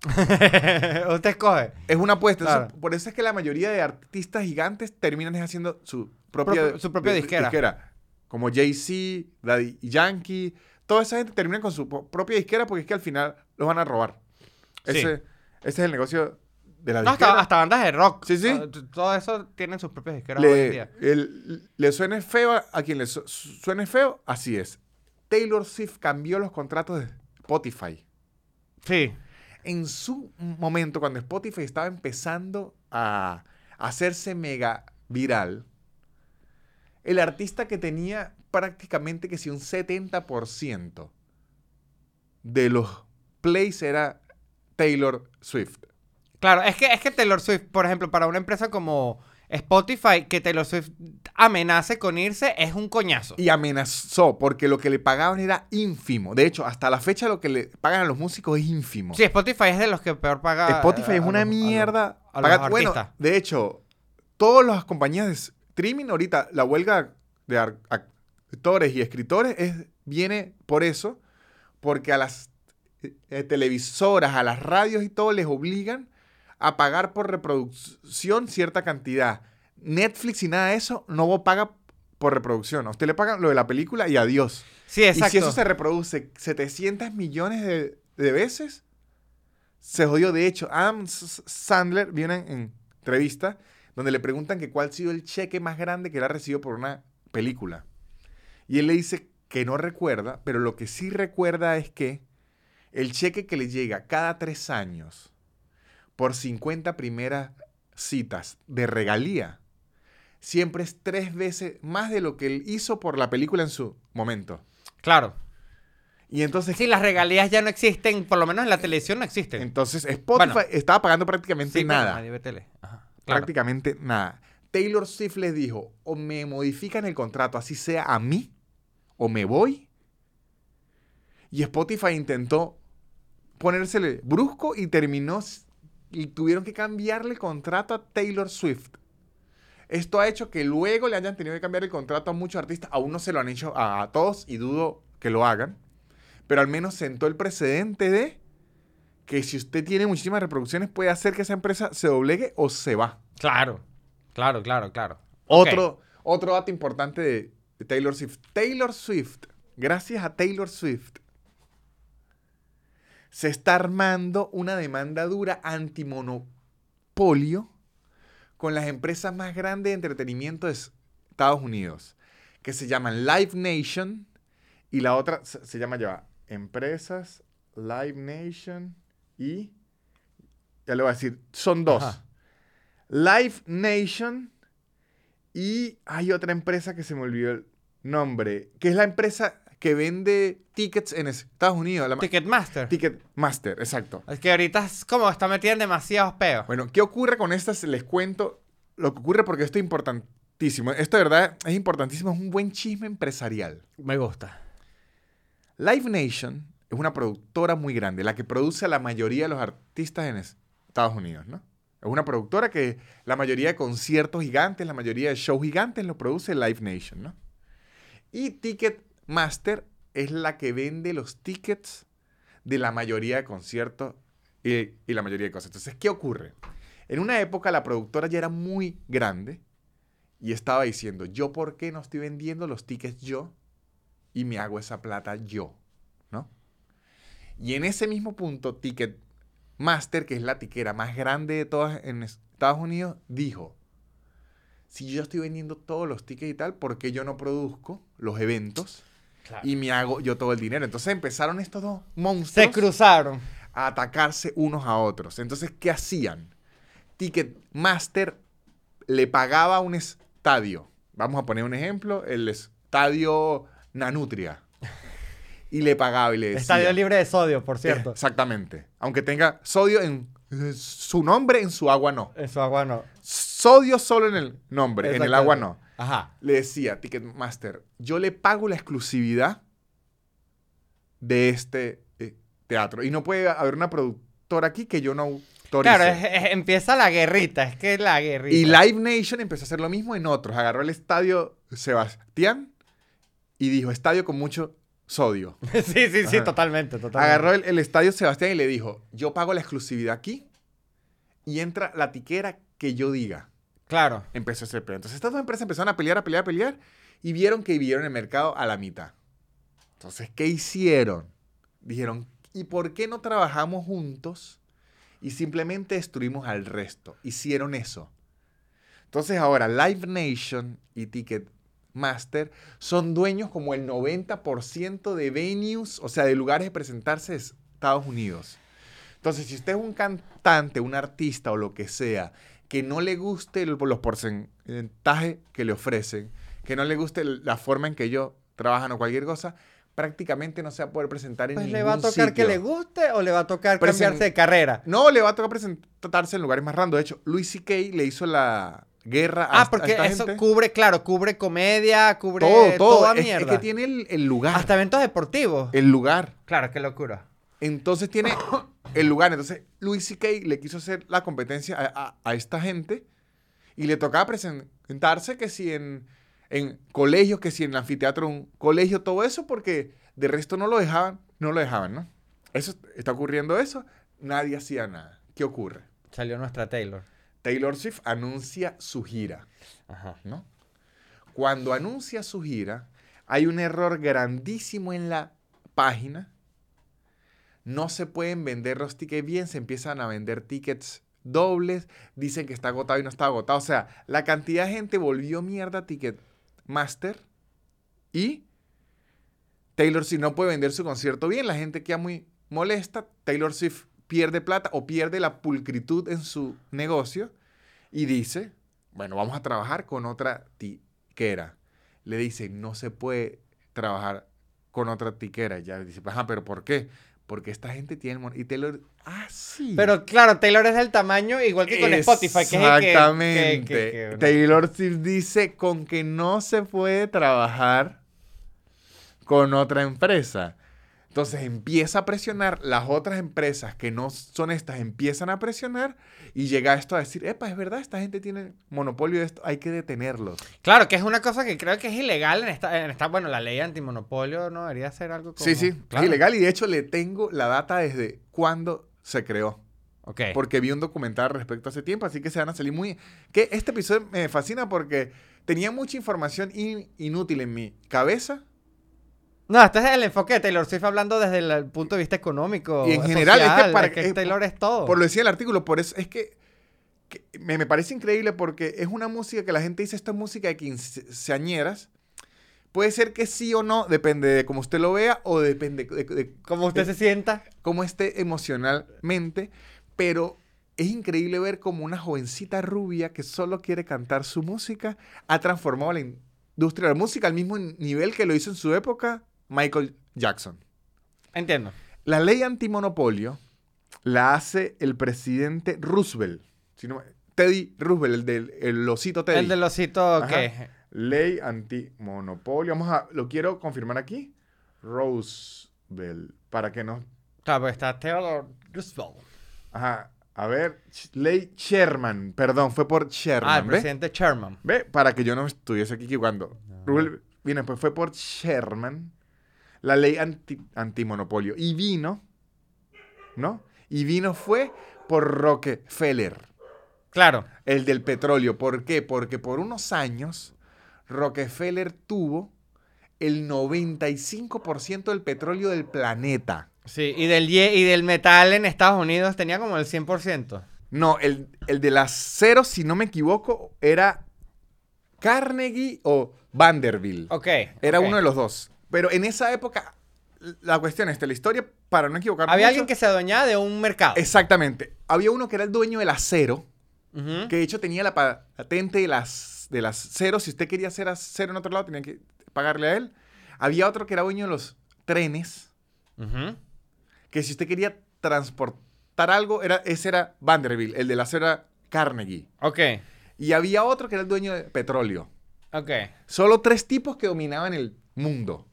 Usted escoge. Es una apuesta. por eso es que la mayoría de artistas gigantes terminan haciendo su propia, su propia di- disquera. Como Jay-Z, Daddy Yankee. Toda esa gente termina con su propia disquera porque es que al final los van a robar. Sí. Ese, es el negocio de la No, disquera. hasta, hasta bandas de rock. Sí, sí. Todo- Todo eso tienen sus propias disqueras hoy en le, día. el- le suene feo a, a quien le su- suene feo, así es. Taylor Swift cambió los contratos de Spotify. Sí. en su momento, cuando Spotify estaba empezando a hacerse mega viral, el artista que tenía prácticamente que si un 70% de los plays era Taylor Swift. Claro, es que, es que Taylor Swift, por ejemplo, para una empresa como Spotify, que Taylor Swift amenace con irse, es un coñazo. Y amenazó porque lo que le pagaban era ínfimo. De hecho, hasta la fecha lo que le pagan a los músicos es ínfimo. Sí, Spotify es de los que peor paga. Spotify eh, es a una los- a los- mierda. a los Paga- bueno, artistas. de hecho, todas las compañías streaming ahorita, la huelga de actores y escritores es, viene por eso, porque a las eh, televisoras, a las radios y todo les obligan a pagar por reproducción cierta cantidad. Netflix y nada de eso no paga por reproducción. A usted le pagan lo de la película y adiós. Sí, exacto. Y si eso se reproduce 700 millones de, de veces, se jodió. De hecho, Adam Sandler viene en, en entrevista donde le preguntan que cuál ha sido el cheque más grande que él ha recibido por una película. Y él le dice que no recuerda, pero lo que sí recuerda es que el cheque que le llega cada tres años por 50 primeras citas de regalía siempre es tres veces más de lo que él hizo por la película en su momento. Claro. Y entonces, Sí, las regalías ya no existen, por lo menos en la televisión no existen. entonces Spotify Bueno. estaba pagando prácticamente Sí, nada. nadie ve tele. Ajá, Prácticamente nada. Taylor Swift les dijo, o me modifican el contrato, así sea a mí, o me voy. Y Spotify intentó ponérsele brusco y terminó, y tuvieron que cambiarle el contrato a Taylor Swift. Esto ha hecho que luego le hayan tenido que cambiar el contrato a muchos artistas. Aún no se lo han hecho a todos y dudo que lo hagan. Pero al menos sentó el precedente de que si usted tiene muchísimas reproducciones puede hacer que esa empresa se doblegue o se va. Claro, claro, claro, claro. Otro, otro dato importante de, de Taylor Swift. Taylor Swift, gracias a Taylor Swift, se está armando una demanda dura antimonopolio con las empresas más grandes de entretenimiento de Estados Unidos, que se llaman Live Nation y la otra se, se llama ya, Empresas Live Nation y ya le voy a decir, son dos. Ajá. Live Nation Y hay otra empresa que se me olvidó el nombre, que es la empresa que vende tickets en Estados Unidos. La ma- Ticketmaster. Ticketmaster, exacto. es que ahorita es como está metida en demasiados peos. Bueno, ¿qué ocurre con estas? Les cuento lo que ocurre porque esto es importantísimo. Esto de verdad es importantísimo, es un buen chisme empresarial. Me gusta. Live Nation es una productora muy grande, la que produce a la mayoría de los artistas en Estados Unidos, ¿no? Es una productora que la mayoría de conciertos gigantes, la mayoría de shows gigantes lo produce Live Nation, ¿no? Y Ticketmaster es la que vende los tickets de la mayoría de conciertos y, y la mayoría de cosas. Entonces, ¿qué ocurre? En una época la productora ya era muy grande y estaba diciendo, ¿yo por qué no estoy vendiendo los tickets yo y me hago esa plata yo? Y en ese mismo punto, Ticketmaster, que es la tiquera más grande de todas en Estados Unidos, dijo, si yo estoy vendiendo todos los tickets y tal, ¿por qué yo no produzco los eventos y me hago yo todo el dinero? Entonces empezaron estos dos monstruos Se cruzaron. a atacarse unos a otros. Entonces, ¿qué hacían? Ticketmaster le pagaba un estadio. Vamos a poner un ejemplo, el estadio Nanutria. Y le pagaba y le decía... Estadio libre de sodio, por cierto. Exactamente. Aunque tenga sodio en su nombre, en su agua no. Eso agua no. Sodio solo en el nombre, en el agua no. Ajá. Le decía Ticketmaster, yo le pago la exclusividad de este eh, teatro. Y no puede haber una productora aquí que yo no autorice. Claro, es- es- empieza la guerrita. Es que la guerrita. Y Live Nation empezó a hacer lo mismo en otros. Agarró el estadio Sebastián y dijo, estadio con mucho sodio. sí, sí, sí, Ajá. totalmente, totalmente. Agarró el, el estadio Sebastián y le dijo, yo pago la exclusividad aquí y entra la tiquera que yo diga. Claro. Empezó ese pedo. Entonces estas dos empresas empezaron a pelear, a pelear, a pelear y vieron que vivieron el mercado a la mitad. Entonces, ¿qué hicieron? Dijeron, ¿y por qué no trabajamos juntos y simplemente destruimos al resto? Hicieron eso. Entonces ahora Live Nation y Ticketmaster son dueños como el 90% de venues, o sea, de lugares de presentarse de Estados Unidos. Entonces, si usted es un cantante, un artista o lo que sea, que no le guste el- los porcentajes que le ofrecen, que no le guste la forma en que ellos trabajan o cualquier cosa, prácticamente no se va a poder presentar en Pues ningún le va a tocar que sitio. le guste o le va a tocar Presen- cambiarse de carrera. No, le va a tocar presentarse en lugares más random. De hecho, Louis C.K. le hizo la guerra a, Ah, a porque esta eso gente. cubre, claro, cubre comedia, cubre todo, todo. toda Es- es, mierda. que tiene el, el lugar. Hasta eventos deportivos. El lugar. Claro, qué locura. Entonces tiene el lugar. Entonces, Louis C.K. le quiso hacer la competencia a, a- a esta gente y le tocaba presentarse que si en, en colegios, que si en el anfiteatro un colegio, todo eso, porque de resto no lo dejaban, no lo dejaban, ¿no? Eso está ocurriendo eso, nadie hacía nada. ¿Qué ocurre? Salió nuestra Taylor. Taylor Swift anuncia su gira. Ajá. ¿no? Cuando anuncia su gira, hay un error grandísimo en la página. No se pueden vender los tickets bien, se empiezan a vender tickets dobles, dicen que está agotado y no está agotado. O sea, la cantidad de gente volvió mierda a Ticketmaster y Taylor Swift no puede vender su concierto bien, la gente queda muy molesta, Taylor Swift pierde plata o pierde la pulcritud en su negocio y dice, bueno, vamos a trabajar con otra tiquera. Le dice, no se puede trabajar con otra tiquera. Ya dice, ajá, pero ¿por qué? Porque esta gente tiene Y Taylor, ah, sí. Pero claro, Taylor es del tamaño igual que con Spotify, que Exactamente. que- Taylor Swift dice con que no se puede trabajar con otra empresa. Entonces empieza a presionar, las otras empresas que no son estas empiezan a presionar y llega esto a decir, epa, es verdad, esta gente tiene monopolio de esto, hay que detenerlos. Claro, que es una cosa que creo que es ilegal en esta, en esta bueno, la ley antimonopolio no debería ser algo como... Sí, sí, Claro. es ilegal y de hecho le tengo la data desde cuándo se creó. Ok. Porque vi un documental al respecto hace tiempo, así que se van a salir muy... Que este episodio me fascina porque tenía mucha información in- inútil en mi cabeza No, este es el enfoque de Taylor Swift hablando desde el, punto de vista económico. Y en general, es que social, para es que que- Taylor es todo. Por lo decía el artículo, por eso es que, que me, me parece increíble porque es una música que la gente dice esto es música de quinceañeras. Puede ser que sí o no, depende de cómo usted lo vea o depende de, de Como usted eh, se sienta. cómo esté emocionalmente, pero es increíble ver como una jovencita rubia que solo quiere cantar su música ha transformado la industria de la música al mismo nivel que lo hizo en su época Michael Jackson. Entiendo. La ley antimonopolio la hace el presidente Roosevelt. Si no- Teddy Roosevelt, el del el osito Teddy. El del osito que... Ley antimonopolio. Vamos a, lo quiero confirmar aquí. Roosevelt. Para que no. Claro, porque está Theodore Roosevelt. Ajá. A ver. Ley Sherman. Perdón, fue por Sherman. Ah, el ¿ve? presidente Sherman. ¿Ve? Para que yo no estuviese aquí equivocando. Roosevelt vino, pues fue por Sherman. La ley anti- antimonopolio. Y vino. ¿No? Y vino fue por Rockefeller. Claro. El del petróleo. ¿Por qué? Porque por unos años Rockefeller tuvo el 95% del petróleo del planeta. Sí, y del, y del metal en Estados Unidos tenía como el 100%. No, el, el del acero, si no me equivoco, era Carnegie o Vanderbilt. Ok. Era uno de los dos. Pero en esa época, la cuestión es, la historia, para no equivocarme Había mucho- alguien que se adueñaba de un mercado. Exactamente. Había uno que era el dueño del acero, que de hecho tenía la patente de las, de las cero. Si usted quería hacer acero en otro lado, tenía que pagarle a él. Había otro que era dueño de los trenes, que si usted quería transportar algo, era, ese era Vanderbilt, el del acero era Carnegie. Ok. Y había otro que era el dueño de petróleo. Ok. Solo tres tipos que dominaban el mundo.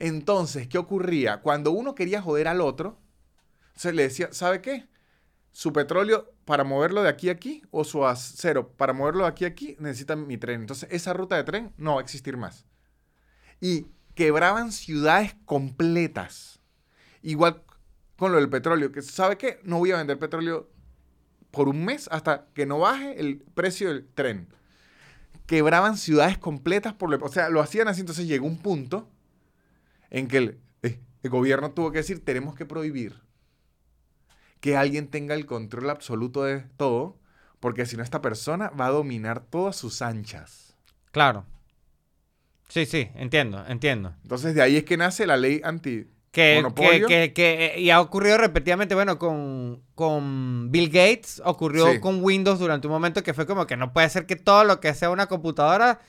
Entonces, ¿qué ocurría? Cuando uno quería joder al otro, se le decía, ¿sabe qué? Su petróleo para moverlo de aquí a aquí o su acero para moverlo de aquí a aquí necesita mi tren. Entonces, esa ruta de tren no va a existir más. Y quebraban ciudades completas. Igual con lo del petróleo, que ¿sabe qué? No voy a vender petróleo por un mes hasta que no baje el precio del tren quebraban ciudades completas por lo, o sea, lo hacían así, entonces llegó un punto en que el, eh, el gobierno tuvo que decir, tenemos que prohibir que alguien tenga el control absoluto de todo, porque si no esta persona va a dominar todas sus anchas. Claro. Sí, sí, entiendo, entiendo. Entonces de ahí es que nace la ley anti Que, que, monopolio. que, que- y ha ocurrido repetidamente, bueno, con, con Bill Gates, ocurrió Sí. con Windows durante un momento que fue como que no puede ser que todo lo que sea una computadora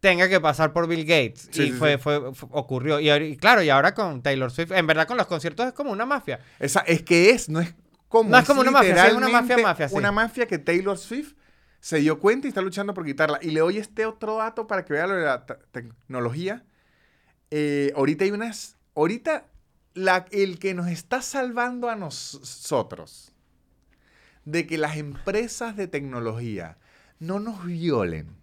tenga que pasar por Bill Gates. Sí, y sí, fue, sí. fue, fue- ocurrió. Y, claro, y ahora con Taylor Swift, en verdad con los conciertos es como una mafia. Esa, es que es, no es como. No es como una mafia, es una mafia. Una mafia que Taylor Swift se dio cuenta y está luchando por quitarla. Y le doy este otro dato para que vea lo de la te- tecnología. Eh, ahorita hay unas. Ahorita, la, el que nos está salvando a nos- nosotros de que las empresas de tecnología no nos violen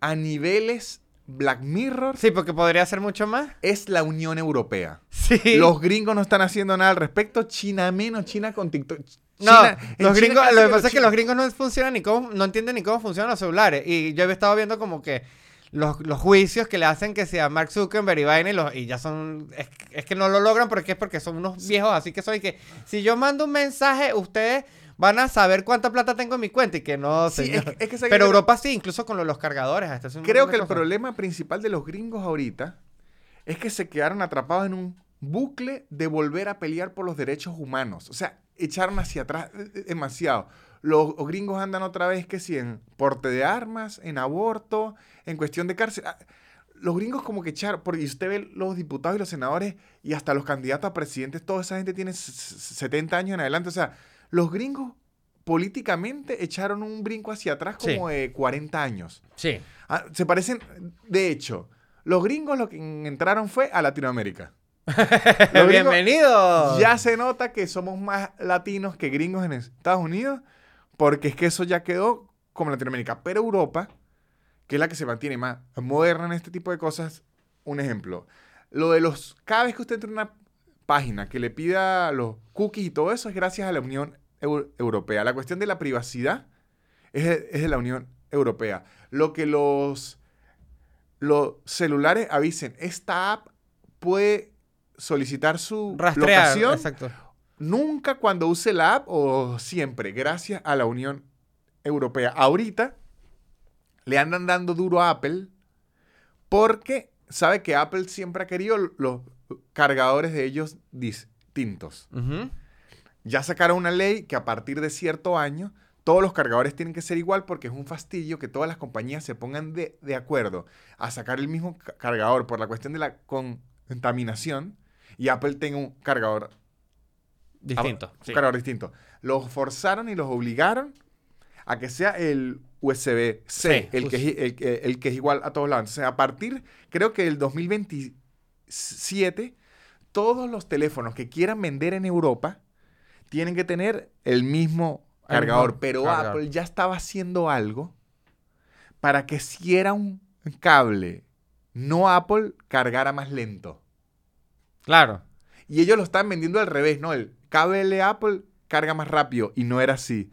a niveles Black Mirror Sí, porque podría ser mucho más. es la Unión Europea. Sí. Los gringos no están haciendo nada al respecto. China menos, China con TikTok. No, China- los gringos, lo que pasa es que los gringos no funcionan ni cómo, no entienden ni cómo funcionan los celulares. Y yo había estado viendo como que los, los juicios que le hacen que sea Mark Zuckerberg y vaina y, los- y ya son, es, es que no lo logran porque es porque son unos viejos, así que soy que si yo mando un mensaje, ustedes van a saber cuánta plata tengo en mi cuenta y que no, Sí, señor. es que- es que se- Pero Europa sí, incluso con los cargadores. hasta Creo que el problema principal de los gringos ahorita es que se quedaron atrapados en un bucle de volver a pelear por los derechos humanos. O sea, echaron hacia atrás eh, eh, demasiado. Los gringos andan otra vez que si en porte de armas, en aborto, en cuestión de cárcel. Ah, Los gringos como que echaron, porque usted ve los diputados y los senadores y hasta los candidatos a presidentes, toda esa gente tiene s- s- 70 años en adelante. O sea, los gringos políticamente echaron un brinco hacia atrás Sí. como de 40 años. Sí. Ah, se parecen, de hecho, los gringos lo que entraron fue a Latinoamérica. Los gringos- Bienvenido. Ya se nota que somos más latinos que gringos en Estados Unidos, porque es que eso ya quedó como Latinoamérica. Pero Europa, que es la que se mantiene más moderna en este tipo de cosas, un ejemplo. Lo de los, cada vez que usted entra en una página que le pida los cookies y todo eso es gracias a la Unión Europea. La cuestión de la privacidad es de, es de la Unión Europea. Lo que los, los celulares avisen, esta app puede solicitar su Rastrear. locación Exacto. nunca cuando use la app o siempre, gracias a la Unión Europea. Ahorita le andan dando duro a Apple porque sabe que Apple siempre ha querido los cargadores de ellos distintos. Ya sacaron una ley que a partir de cierto año todos los cargadores tienen que ser igual porque es un fastidio que todas las compañías se pongan de, de acuerdo a sacar el mismo ca- cargador por la cuestión de la contaminación y Apple tenga un cargador Distinto. Sí. Un cargador distinto. Los forzaron y los obligaron a que sea el USB-C, Sí, el, que es, el, que- el que es igual a todos lados. Entonces, a partir, creo que del 2027, todos los teléfonos que quieran vender en Europa tienen que tener el mismo cargador. Pero cargador. Apple ya estaba haciendo algo para que si era un cable, no Apple, cargara más lento. Claro. Y ellos lo estaban vendiendo al revés, ¿no? El cable Apple carga más rápido y no era así.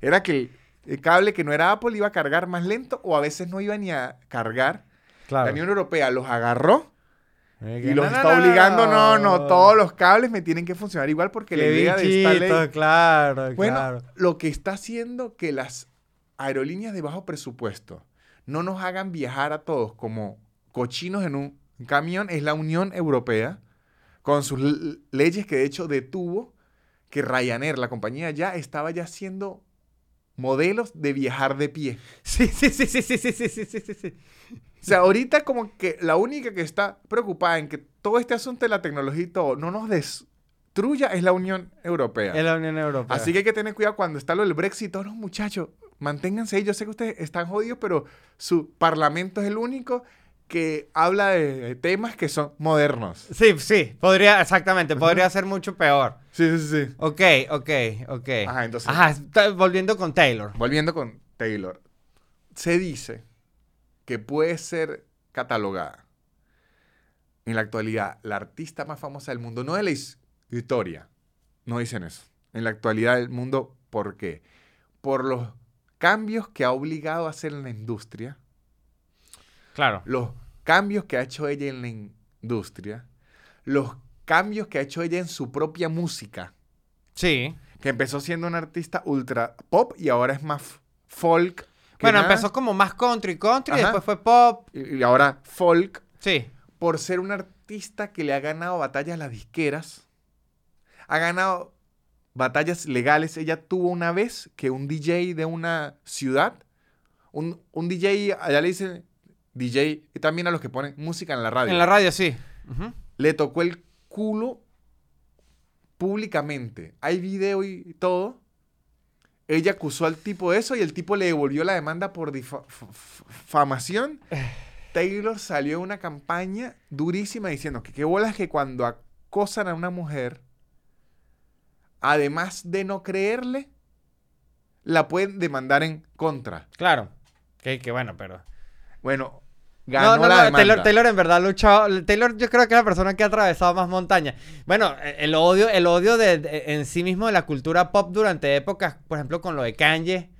Era que el, cable que no era Apple iba a cargar más lento o a veces no iba ni a cargar. Claro. La Unión Europea los agarró y que los no, está no, obligando, no, no, todos los cables me tienen que funcionar igual porque la idea de esta ley... claro, Bueno, claro. lo que está haciendo que las aerolíneas de bajo presupuesto no nos hagan viajar a todos como cochinos en un camión es la Unión Europea con sus leyes que de hecho detuvo que Ryanair, la compañía ya estaba ya haciendo modelos de viajar de pie. Sí, sí, sí, sí, sí, sí, sí, sí, sí. O sea, ahorita como que la única que está preocupada en que todo este asunto de la tecnología y todo no nos destruya es la Unión Europea. Es la Unión Europea. Así que hay que tener cuidado cuando está lo del Brexit. Todos los muchachos, manténganse ahí. Yo sé que ustedes están jodidos, pero su parlamento es el único que habla de temas que son modernos. Sí, sí, podría, exactamente, podría ser mucho peor. Sí, sí, sí. Ok, ok, ok. Ajá, entonces- Ajá, volviendo con Taylor. Volviendo con Taylor. Se dice que puede ser catalogada en la actualidad la artista más famosa del mundo. No de la his- historia. No dicen eso. En la actualidad del mundo, ¿por qué? Por los cambios que ha obligado a hacer en la industria. Claro. los cambios que ha hecho ella en la industria, los cambios que ha hecho ella en su propia música, Sí. que empezó siendo una artista ultra pop y ahora es más folk. Bueno, nada, empezó como más country, country, Ajá. después fue pop. y y ahora folk Sí. por ser una artista que le ha ganado batallas a las disqueras, ha ganado batallas legales. Ella tuvo una vez que un DJ de una ciudad, un, un DJ, allá le dicen DJ, y también a los que ponen música en la radio. En la radio, sí. Le tocó el culo públicamente. Hay video y todo. Ella acusó al tipo de eso y el tipo le devolvió la demanda por difamación. Taylor salió en una campaña durísima diciendo que qué bolas que cuando acosan a una mujer, además de no creerle, la pueden demandar en contra. Claro. Que, que bueno, pero. Bueno, ganó no, no, la no. Taylor, Taylor en verdad ha luchado. Taylor, yo creo que es la persona que ha atravesado más montañas. Bueno, eh, el odio, el odio de, de- en sí mismo de la cultura pop durante épocas, por ejemplo, con lo de Kanye.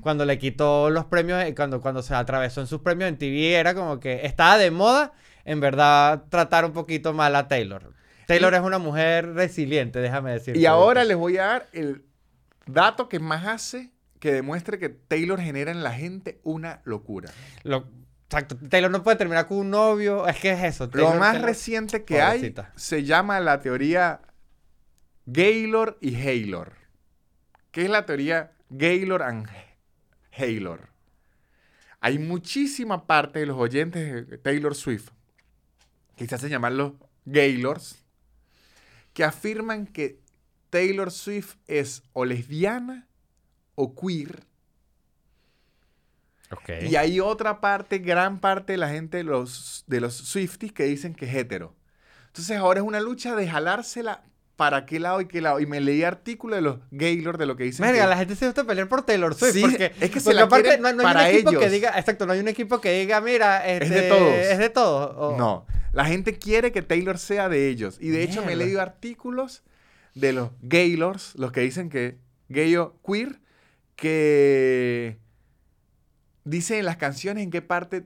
Cuando le quitó los premios, eh, cuando, cuando se atravesó en sus premios en TV, era como que estaba de moda, en verdad, tratar un poquito mal a Taylor. Taylor Y- es una mujer resiliente, déjame decir. Y ahora les voy a dar el dato que más hace que demuestre que Taylor genera en la gente una locura. Lo, exacto, Taylor no puede terminar con un novio, es que es eso. Lo más Taylor- reciente que Pobrecita. hay se llama la teoría Gaylor y Haylor. ¿Qué es la teoría Gaylor and Haylor? Hay muchísima parte de los oyentes de Taylor Swift, que se hacen llamar los Gaylors, que afirman que Taylor Swift es o lesbiana o queer. Ok. Y hay otra parte, gran parte de la gente de los, de los Swifties que dicen que es hetero. Entonces ahora es una lucha de jalársela para qué lado y qué lado. Y me leí artículos de los Gaylor de lo que dicen. Verga, que- la gente se gusta pelear por Taylor Swift. Sí, porque, es que se la aparte no, no hay para un equipo que ellos. diga, exacto, no hay un equipo que diga, mira, Es de este, todos. Es de todos. o- No, la gente quiere que Taylor sea de ellos. Y de hecho me he Mierda. leído artículos de los Gaylors, los que dicen que gay o queer, que dicen en las canciones en qué parte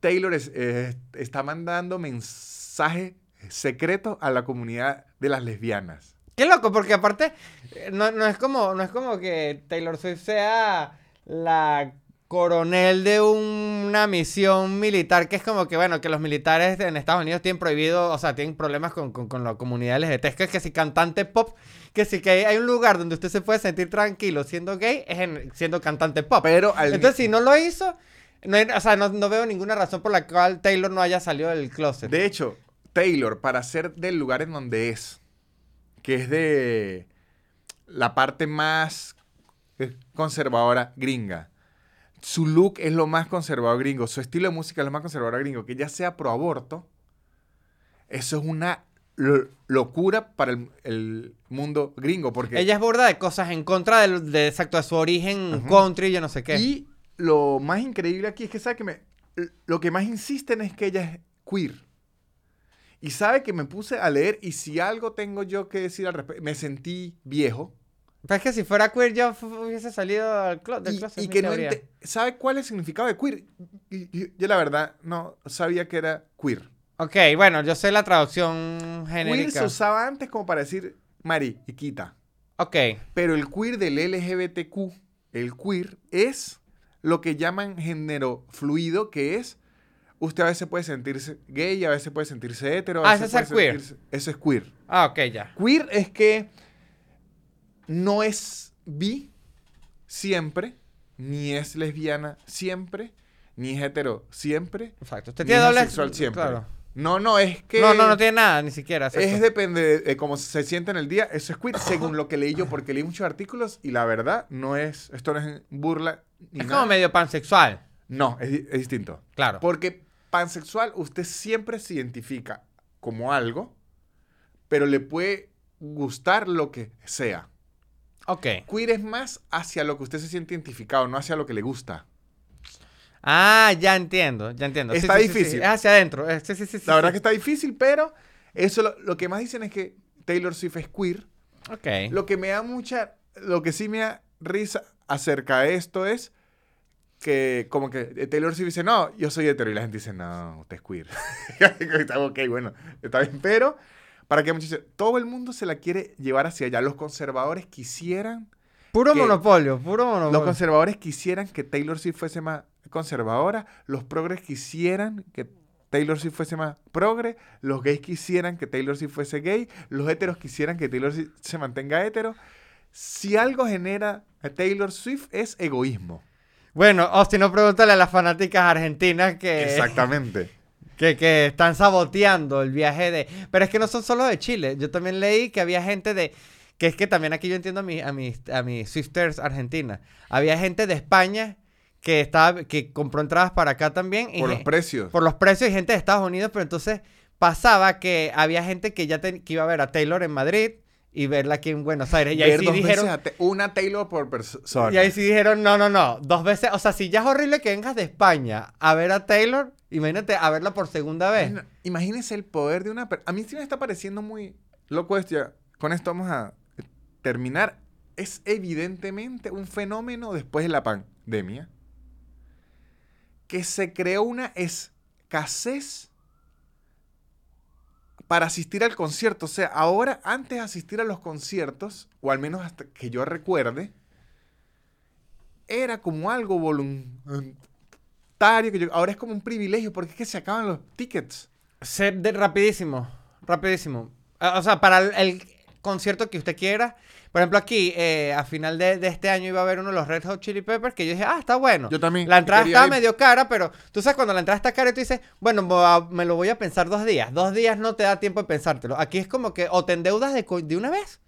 Taylor es- eh, está mandando mensajes secretos a la comunidad de las lesbianas. Qué loco, porque aparte, eh, no, no es como, no es como que Taylor Swift sea la coronel de una misión militar que es como que, bueno, que los militares en Estados Unidos tienen prohibido, o sea, tienen problemas con, con, con la comunidad LGBT. Es que, si cantante pop, que si que hay un lugar donde usted se puede sentir tranquilo siendo gay, es en- siendo cantante pop. Pero al Entonces, si no lo hizo, no hay- o sea, no, no veo ninguna razón por la cual Taylor no haya salido del closet. De hecho, Taylor, para ser del lugar en donde es, que es de la parte más conservadora gringa, su look es lo más conservador gringo, su estilo de música es lo más conservador gringo, que ya sea pro aborto, eso es una lo- locura para el, el mundo gringo, porque... Ella es burda de cosas en contra del- de, exacto, de su origen Ujú. country, yo no sé qué. Y lo más increíble aquí es que sabe que me, lo que más insisten es que ella es queer. Y sabe que me puse a leer y si algo tengo yo que decir al respecto, me sentí viejo. Pero es que si fuera queer yo hubiese salido al clo- del Y, closet. y mi que no teoría. ente- ¿Sabe cuál es el significado de queer? Y- y- yo la verdad no sabía que era queer. Ok, bueno, yo sé la traducción Queer genérica. se usaba antes como para decir mariquita. Ok. Pero el queer del LGBTQ, el queer, es lo que llaman género fluido, que es. Usted a veces puede sentirse gay, a veces puede sentirse hetero. a Ah, veces ese es puede el queer. Eso es queer. Ah, ok, ya. Queer es que no es bi siempre, ni es lesbiana siempre, ni es hetero siempre, Exacto. Usted ni tiene es doble... asexual siempre. Claro. No, no, es que. No, no, no tiene nada, ni siquiera. Es depende de, de cómo se siente en el día. Eso es queer, según lo que leí yo, porque leí muchos artículos y la verdad no es, esto no es burla ni Es nada. como medio pansexual. No, es, es distinto. Claro. Porque pansexual usted siempre se identifica como algo, pero le puede gustar lo que sea. Ok. Queer es más hacia lo que usted se siente identificado, no hacia lo que le gusta. Ah, ya entiendo, ya entiendo. Está sí, sí, sí. difícil. Es hacia adentro. Eh, Sí, sí, sí. La verdad que está difícil, pero eso lo, lo que más dicen es que Taylor Swift es queer. Ok. Lo que me da mucha, lo que sí me da risa acerca de esto es que como que Taylor Swift dice, no, yo soy hetero. Y la gente dice, no, usted es queer. Ok, bueno, está bien. Pero, para que muchachos, todo el mundo se la quiere llevar hacia allá. Los conservadores quisieran, Puro monopolio, puro monopolio. los conservadores quisieran que Taylor Swift fuese más conservadora. Los progres quisieran que Taylor Swift fuese más progre. Los gays quisieran que Taylor Swift fuese gay. Los heteros quisieran que Taylor Swift se mantenga hetero. Si algo genera a Taylor Swift es egoísmo. Bueno, Austin, no pregúntale a las fanáticas argentinas que, Exactamente. que, que están saboteando el viaje de... Pero es que no son solo de Chile. Yo también leí que había gente de... Que es que también aquí yo entiendo a, mi- a, mis, a mis sisters argentinas. Había gente de España que, estaba, que compró entradas para acá también. y Por los precios. por los precios y gente de Estados Unidos, pero entonces pasaba que había gente que ya que iba a ver a Taylor en Madrid y verla aquí en Buenos Aires. Y ahí Ver sí dos dijeron... veces una Taylor por persona. Y ahí sí dijeron, no, no, no, dos veces, o sea, si ya es horrible que vengas de España a ver a Taylor, imagínate a verla por segunda vez. Imagínese el poder de una... A mí sí me está pareciendo muy loco esto. ya. Con esto vamos a terminar. Es evidentemente un fenómeno después de la pandemia que se creó una escasez para asistir al concierto. O sea, ahora, antes de asistir a los conciertos, o al menos hasta que yo recuerde, era como algo voluntario. Que yo- ahora es como un privilegio porque es que se acaban los tickets. Se- de- rapidísimo, rapidísimo. Ah, O sea, para el concierto que usted quiera. Por ejemplo, aquí, eh, a final de, de este año iba a haber uno de los Red Hot Chili Peppers que yo dije, ah, está bueno. Yo también. La entrada ir. medio cara, pero tú sabes cuando la entrada está cara y tú dices, bueno, me lo voy a pensar dos días. Dos días no te da tiempo de pensártelo. Aquí es como que o te endeudas de, una vez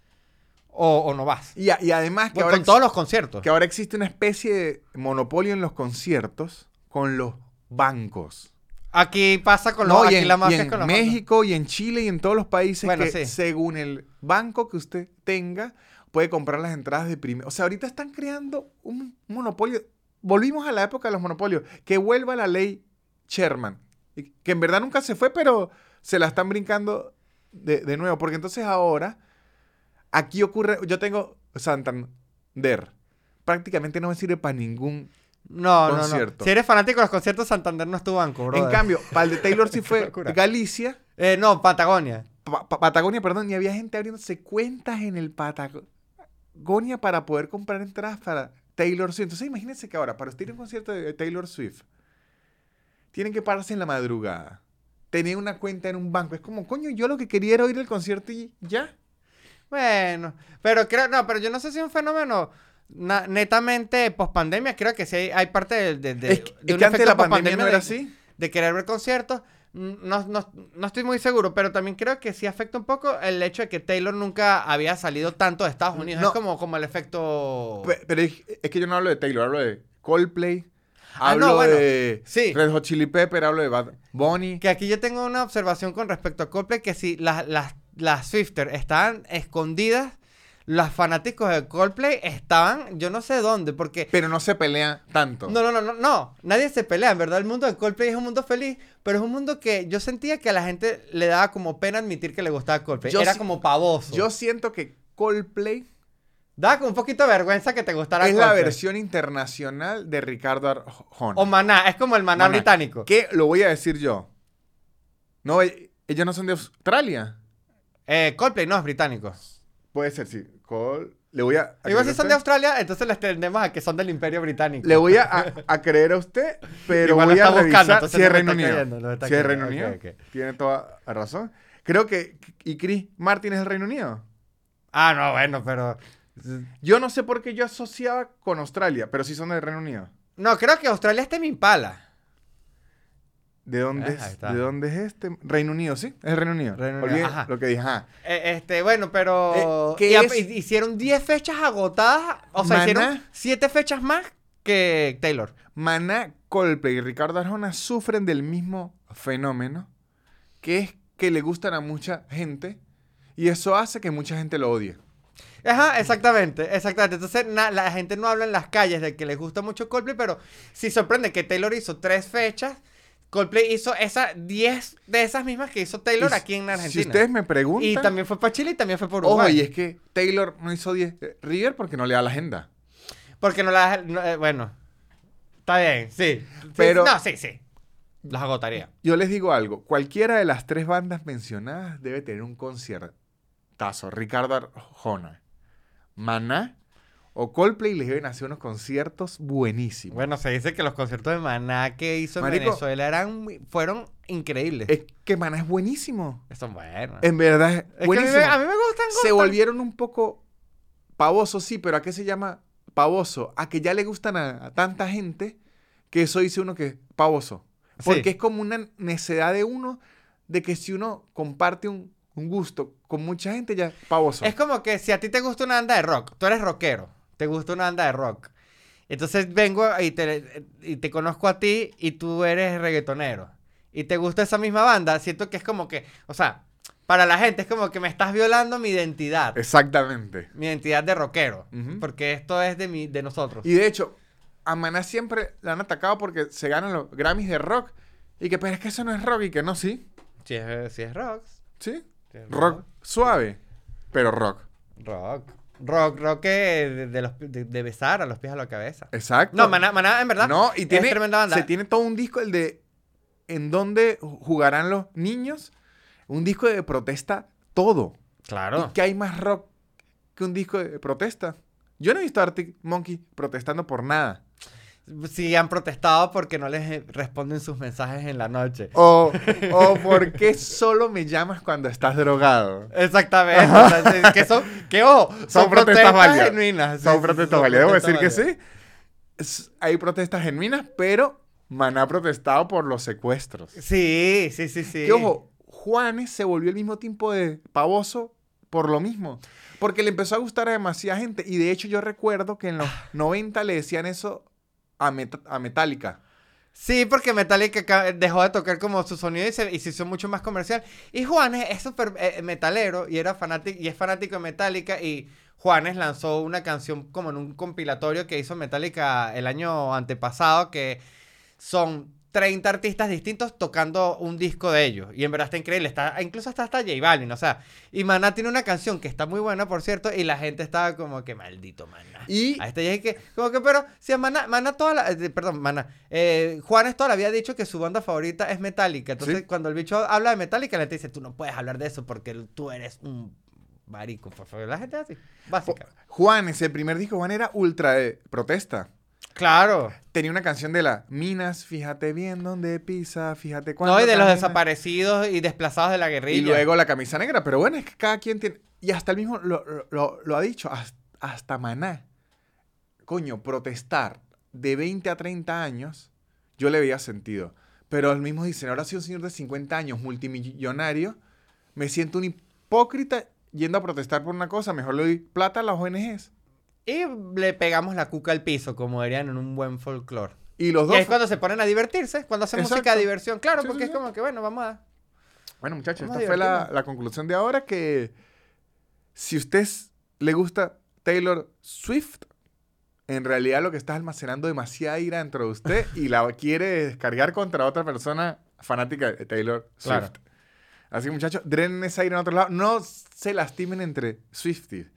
o, o no vas. Y, a- y además que ahora, con todos los conciertos. que ahora existe una especie de monopolio en los conciertos con los bancos. Aquí pasa con los No, y aquí en, la y mafia en con los bancos. México y en Chile y en todos los países Bueno, que sí. según el banco que usted tenga puede comprar las entradas de primero. O sea, ahorita están creando un monopolio. Volvimos a la época de los monopolios. Que vuelva la ley Sherman. Que en verdad nunca se fue, pero se la están brincando de, de nuevo. Porque entonces ahora, aquí ocurre, yo tengo Santander. Prácticamente no me sirve para ningún No, no, no. concierto. Si eres fanático de los conciertos, Santander no es tu banco, bro. En cambio, para el de Taylor sí fue. Galicia, Eh, no, Patagonia. Pa- Pa- Patagonia, perdón, y había gente abriéndose cuentas en el Patagonia para poder comprar entradas para Taylor Swift. Entonces imagínense que ahora, para usted ir a un concierto de Taylor Swift, tienen que pararse en la madrugada. Tener una cuenta en un banco. Es como, coño, yo lo que quería era ir al concierto y ya. Bueno, pero creo, no, pero yo no sé si es un fenómeno na- netamente post pandemia. Creo que sí hay, hay parte de, de, de- es que, de es un que antes de la pandemia no era de- así. de querer ver conciertos. No, no, no estoy muy seguro, pero también creo que sí afecta un poco el hecho de que Taylor nunca había salido tanto de Estados Unidos. No. Es como, como el efecto... Pe- Pero es, es que yo no hablo de Taylor, hablo de Coldplay. Ah, Hablo bueno, de sí. Red Hot Chili Pepper, hablo de Bad Bunny. Que aquí yo tengo una observación con respecto a Coldplay, que si las, las, las Swifter estaban escondidas, los fanáticos de Coldplay estaban, yo no sé dónde, porque... Pero no se pelean tanto. No, no, no, no, no, nadie se pelea, en verdad el mundo de Coldplay es un mundo feliz, pero es un mundo que yo sentía que a la gente le daba como pena admitir que le gustaba Coldplay, Yo era como pavoso. Yo siento que Coldplay Daba como un poquito de vergüenza que te gustara es la versión internacional de Ricardo Arjona. O Maná, es como el Maná, Maná. británico. ¿Qué lo voy a decir yo? No, ellos no son de Australia. Eh, Coldplay no es británico. Puede ser, sí. Le voy a. a si son de. Australia, entonces les tendemos a que son del Imperio Británico. Le voy a, a- a creer a usted, pero Igual voy a está buscando, revisar entonces si es Reino está Unido. está Si es Reino. Unido. Tiene toda la razón. Creo que. ¿Y Chris Martin es del Reino Unido? Ah, no, bueno, pero... Yo no sé por qué yo asociaba con Australia, pero sí son del Reino Unido. No, creo que Australia es mi Impala. ¿De dónde, Ah, es. ¿De dónde es este? Reino Unido, ¿sí? Es el Reino Unido. Reino Unido, ajá. lo que dije. Ajá. Eh, este, bueno, pero... Eh, ¿qué y a- es? y- hicieron 10 fechas agotadas. O sea, Maná. hicieron 7 fechas más que Taylor. Maná, Coldplay y Ricardo Arjona sufren del mismo fenómeno, que es que le gustan a mucha gente y eso hace que mucha gente lo odie. Ajá, exactamente, exactamente. Entonces, na- la gente no habla en las calles de que les gusta mucho Coldplay, pero sí sorprende que Taylor hizo 3 fechas. Coldplay hizo esas 10 de esas mismas que hizo Taylor Y aquí en Argentina. Si ustedes me preguntan, Y también fue para Chile y también fue por ojo, Uruguay. y es que Taylor no hizo 10 eh, River porque no le da la agenda. Porque no las... no, eh, bueno. Está bien, sí. Sí, Pero- No, sí, sí. Las agotaría. Yo les digo algo, cualquiera de las tres bandas mencionadas debe tener un conciertazo. Ricardo Arjona, Maná o Coldplay les deben hacer unos conciertos buenísimos. Bueno, se dice que los conciertos de Maná que hizo en. Venezuela eran, fueron increíbles. Es que Maná es buenísimo. Son buenos. En verdad es Es que a mí, buenísimo. me, a mí me gustan Se gustan. volvieron un poco pavosos, sí, pero ¿a qué se llama pavoso? A que ya le gustan a, a tanta gente que eso dice uno que es pavoso. Porque Sí. es como una necedad de uno de que si uno comparte un, un gusto con mucha gente ya es pavoso. Es como que si a ti te gusta una banda de rock, tú eres rockero, te gusta una banda de rock. Entonces vengo y te, y te conozco a ti y tú eres reggaetonero. Y te gusta esa misma banda, siento que es como que, o sea, para la gente es como que me estás violando mi identidad. Exactamente. Mi identidad de rockero. Porque esto es de, mi, de nosotros. Y de hecho, a Maná siempre la han atacado porque se ganan los Grammys de rock. Y que, pero es que eso no es rock y que no, sí. Si es, si es rock. ¿Sí? es Rock suave, pero rock. Rock. Rock, rock que de, de los, de, de besar a los pies a la cabeza. Exacto. No, Maná, Maná, en verdad. No, y tiene, es tremenda banda. se tiene todo un disco, el de en donde jugarán los niños. Un disco de protesta, todo. Claro. ¿Y qué hay más rock que un disco de protesta? Yo no he visto a Arctic Monkey protestando por nada. Sí, han protestado porque no les eh, responden sus mensajes en la noche. O, o por qué solo me llamas cuando estás drogado. Exactamente. o sea, sí, que son, que ojo, son, Son protestas protestas genuinas. Son sí, protestas válidas. Debo decir que sí. Hay protestas genuinas, pero Maná ha protestado por los secuestros. Sí, sí, sí, sí. Que ojo, Juanes se volvió al mismo tiempo de pavoso por lo mismo. Porque le empezó a gustar a demasiada gente. Y de hecho yo recuerdo que en los 90 le decían eso a, a Metallica. Sí, porque Metallica ca- dejó de tocar como su sonido y se, hizo mucho más comercial. Y Juanes es súper eh, metalero y, era fanático, y es fanático de Metallica. Y Juanes lanzó una canción como en un compilatorio que hizo Metallica el año antepasado, que son 30 artistas distintos tocando un disco de ellos. Y en verdad está increíble. Está, incluso hasta, hasta J Balvin, o sea. Y Maná tiene una canción que está muy buena, por cierto, y la gente estaba como que maldito Maná. Y A este es que, como que, pero, si a Maná, Maná toda la, eh, perdón, Maná, eh, Juanes toda la había dicho que su banda favorita es Metallica. Entonces, Sí. cuando el bicho habla de Metallica, le dice, tú no puedes hablar de eso porque tú eres un Marico, por favor, la gente así. Básica. Juan, ese primer disco, Juan era ultra de protesta. Claro. Tenía una canción de la Minas, fíjate bien dónde pisa, fíjate cuándo. No, y de los camina". desaparecidos y desplazados de la guerrilla. Y luego la camisa negra. Pero bueno, es que cada quien tiene. Y hasta el mismo lo, lo- lo- lo ha dicho, hasta, hasta Maná. Coño, protestar de 20 a 30 años, yo le veía sentido. Pero el mismo dicen, ahora soy un señor de 50 años, multimillonario, me siento un hipócrita yendo a protestar por una cosa, mejor le doy plata a las ONGs. Y le pegamos la cuca al piso, como dirían en un buen folclore. Y los dos. es cuando se ponen a divertirse, cuando hacen música de diversión. Claro, Sí, porque sí, es sí. como que, bueno, vamos a... Bueno, muchachos, Vamos a esta fue la, la conclusión de ahora que si usted s- le gusta Taylor Swift, en realidad lo que está almacenando demasiada ira dentro de usted y la quiere descargar contra otra persona fanática de Taylor Swift. Claro. Así que muchachos, drenen esa ira en otro lado. No se lastimen entre Swifties.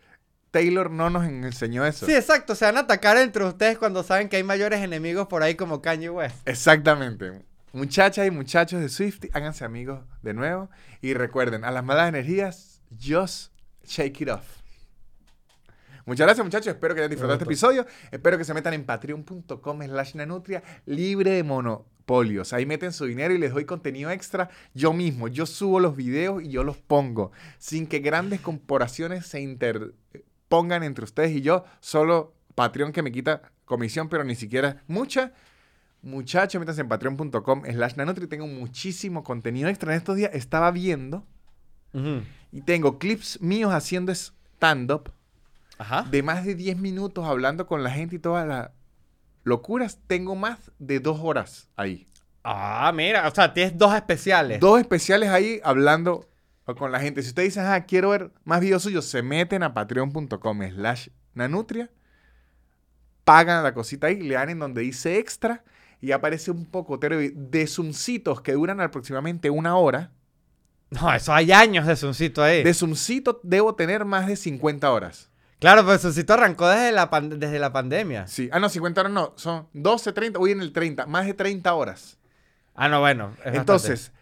Taylor no nos enseñó eso. Sí, exacto. Se van a atacar entre ustedes cuando saben que hay mayores enemigos por ahí como Kanye West. Exactamente. Muchachas y muchachos de Swift, háganse amigos de nuevo. Y recuerden, a las malas energías, just shake it off. Muchas gracias, muchachos. Espero que hayan disfrutado este episodio. Espero que se metan en patreon.com slash nanutria libre de monopolios. Ahí meten su dinero y les doy contenido extra yo mismo. Yo subo los videos y yo los pongo. Sin que grandes corporaciones se interpongan entre ustedes y yo. Solo Patreon que me quita comisión, pero ni siquiera mucha. Muchachos, métanse en patreon.com slash nanutri. Tengo muchísimo contenido extra. En estos días estaba viendo y tengo clips míos haciendo stand-up de más de 10 minutos hablando con la gente y todas las locuras. Tengo más de dos horas ahí. Ah, mira. O sea, tienes dos especiales. Dos especiales ahí hablando con la gente. Si ustedes dicen, ah, quiero ver más videos suyos, se meten a patreon.com slash nanutria, pagan la cosita ahí, le dan en donde dice extra y aparece un pocotero de- zoomcitos que duran aproximadamente una hora. No, eso hay años de Suncito ahí. De zoomcito debo tener más de 50 horas. Claro, pero Suncito arrancó desde la, desde la pandemia. Sí. Ah, no, 50 horas no. Son 12, 30. Voy en el 30. Más de 30 horas. Ah, no, bueno. Entonces,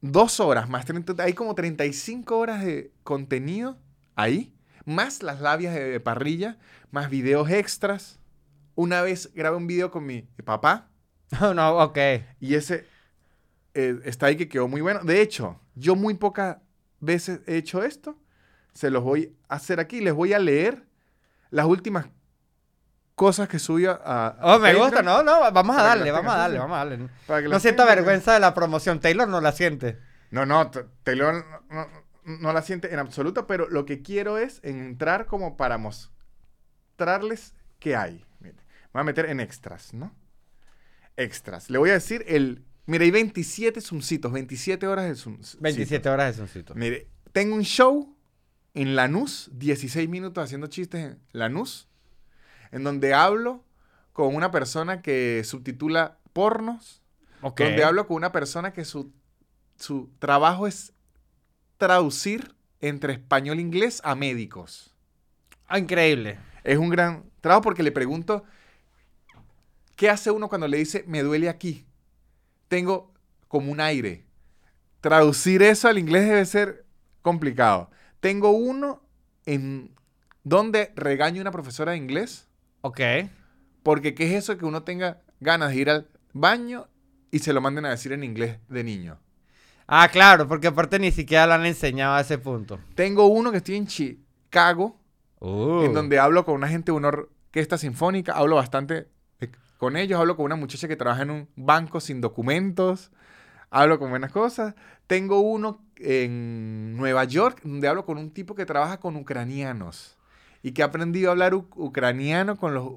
dos horas más 30. Hay como 35 horas de contenido ahí. Más las labias de, parrilla. Más videos extras. Una vez grabé un video con mi papá. No, no, ok. Y ese eh, está ahí que quedó muy bueno. De hecho, yo muy pocas veces he hecho esto. Se los voy a hacer aquí. Les voy a leer las últimas cosas que subí a... a- Oh, me Patreon gusta. No, no, vamos a darle, vamos a darle, vamos a darle. No sienta vergüenza de la promoción. Taylor no la siente. No, no, Taylor no, no- la siente en absoluto, pero lo que quiero es entrar como para mostrarles qué hay. Mire, me voy a meter en extras, ¿no? Extras. Le voy a decir el... Mire, hay 27 zoomcitos, 27 horas de zoom. 27 horas de Suncito. Mire, tengo un show en Lanús, 16 minutos haciendo chistes en Lanús, en donde hablo con una persona que subtitula pornos, Ok. donde hablo con una persona que su, su trabajo es traducir entre español e inglés a médicos. Ah, increíble. Es un gran trabajo porque le pregunto, ¿qué hace uno cuando le dice, me duele aquí? Tengo como un aire. Traducir eso al inglés debe ser complicado. Tengo uno en donde regaño a una profesora de inglés Ok. porque ¿qué es eso que uno tenga ganas de ir al baño y se lo manden a decir en inglés de niño? Ah, claro, porque aparte ni siquiera lo han enseñado a ese punto. Tengo uno que estoy en Chicago, Uh. en donde hablo con una gente de una orquesta sinfónica, hablo bastante eh, con ellos, hablo con una muchacha que trabaja en un banco sin documentos, hablo con buenas cosas. Tengo uno en Nueva York, donde hablo con un tipo que trabaja con ucranianos y que ha aprendido a hablar ucraniano con los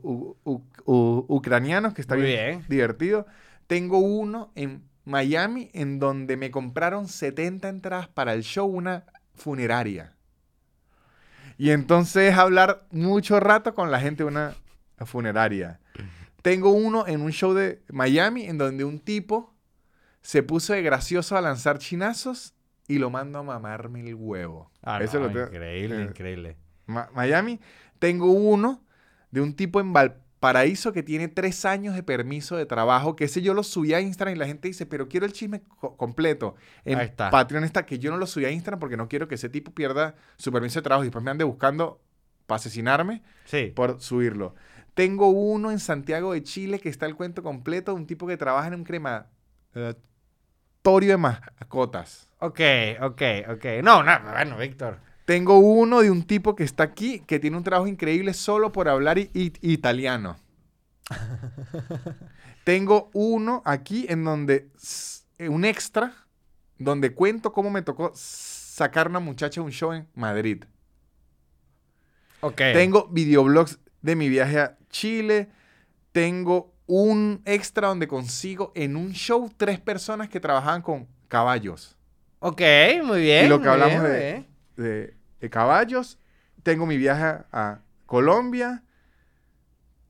ucranianos, que está Muy bien, bien. divertido. Tengo uno en Miami, en donde me compraron 70 entradas para el show, una funeraria. Y entonces hablar mucho rato con la gente de una funeraria. Tengo uno en un show de Miami en donde un tipo se puso de gracioso a lanzar chinazos y lo mando a mamarme el huevo. Ah, Eso no, lo increíble, eh, increíble. Ma- Miami. Tengo uno de un tipo en Paraíso que tiene tres años de permiso de trabajo, que ese yo lo subí a Instagram y la gente dice, pero quiero el chisme co- completo. En Ahí está. Patreon está que yo no lo subí a Instagram porque no quiero que ese tipo pierda su permiso de trabajo y después me ande buscando para asesinarme Sí. por subirlo. Tengo uno en Santiago de Chile que está el cuento completo de un tipo que trabaja en un crematorio de mascotas. Ok, ok, ok. No, no, bueno, Víctor. Tengo uno de un tipo que está aquí que tiene un trabajo increíble solo por hablar i- i- italiano. Tengo uno aquí en donde s- eh, un extra donde cuento cómo me tocó sacar una muchacha a un show en Madrid. Ok. Tengo videoblogs de mi viaje a Chile. Tengo un extra donde consigo en un show tres personas que trabajaban con caballos. Ok, muy bien. Y lo que muy hablamos bien, muy de- bien. De, de caballos. Tengo mi viaje a Colombia.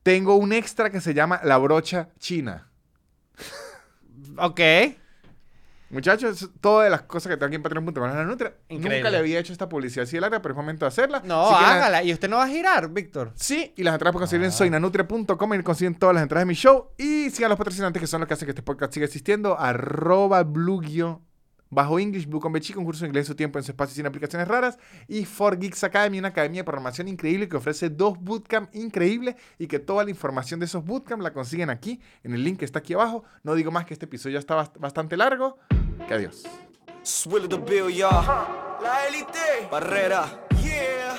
Tengo un extra que se llama La Brocha China. Ok. Muchachos, todas las cosas que tengo aquí en patreon.com. La Increíble. Nunca le había hecho esta publicidad así de larga, pero es momento de hacerla. No, Así la- hágala. ¿Y usted no va a girar, Víctor? Sí, y las entradas pueden conseguir en Ah. soynanutria.com y consiguen todas las entradas de mi show. Y sigan los patrocinantes que son los que hacen que este podcast siga existiendo. Arroba blue guion bajo English, Blue con Bechi, concurso de inglés su tiempo en su espacio sin aplicaciones raras. Y For Geeks Academy, una academia de programación increíble que ofrece dos bootcamp increíbles y que toda la información de esos bootcamp la consiguen aquí, en el link que está aquí abajo. No digo más que este episodio ya está bast- bastante largo. Que adiós. La élite. Barrera. Yeah.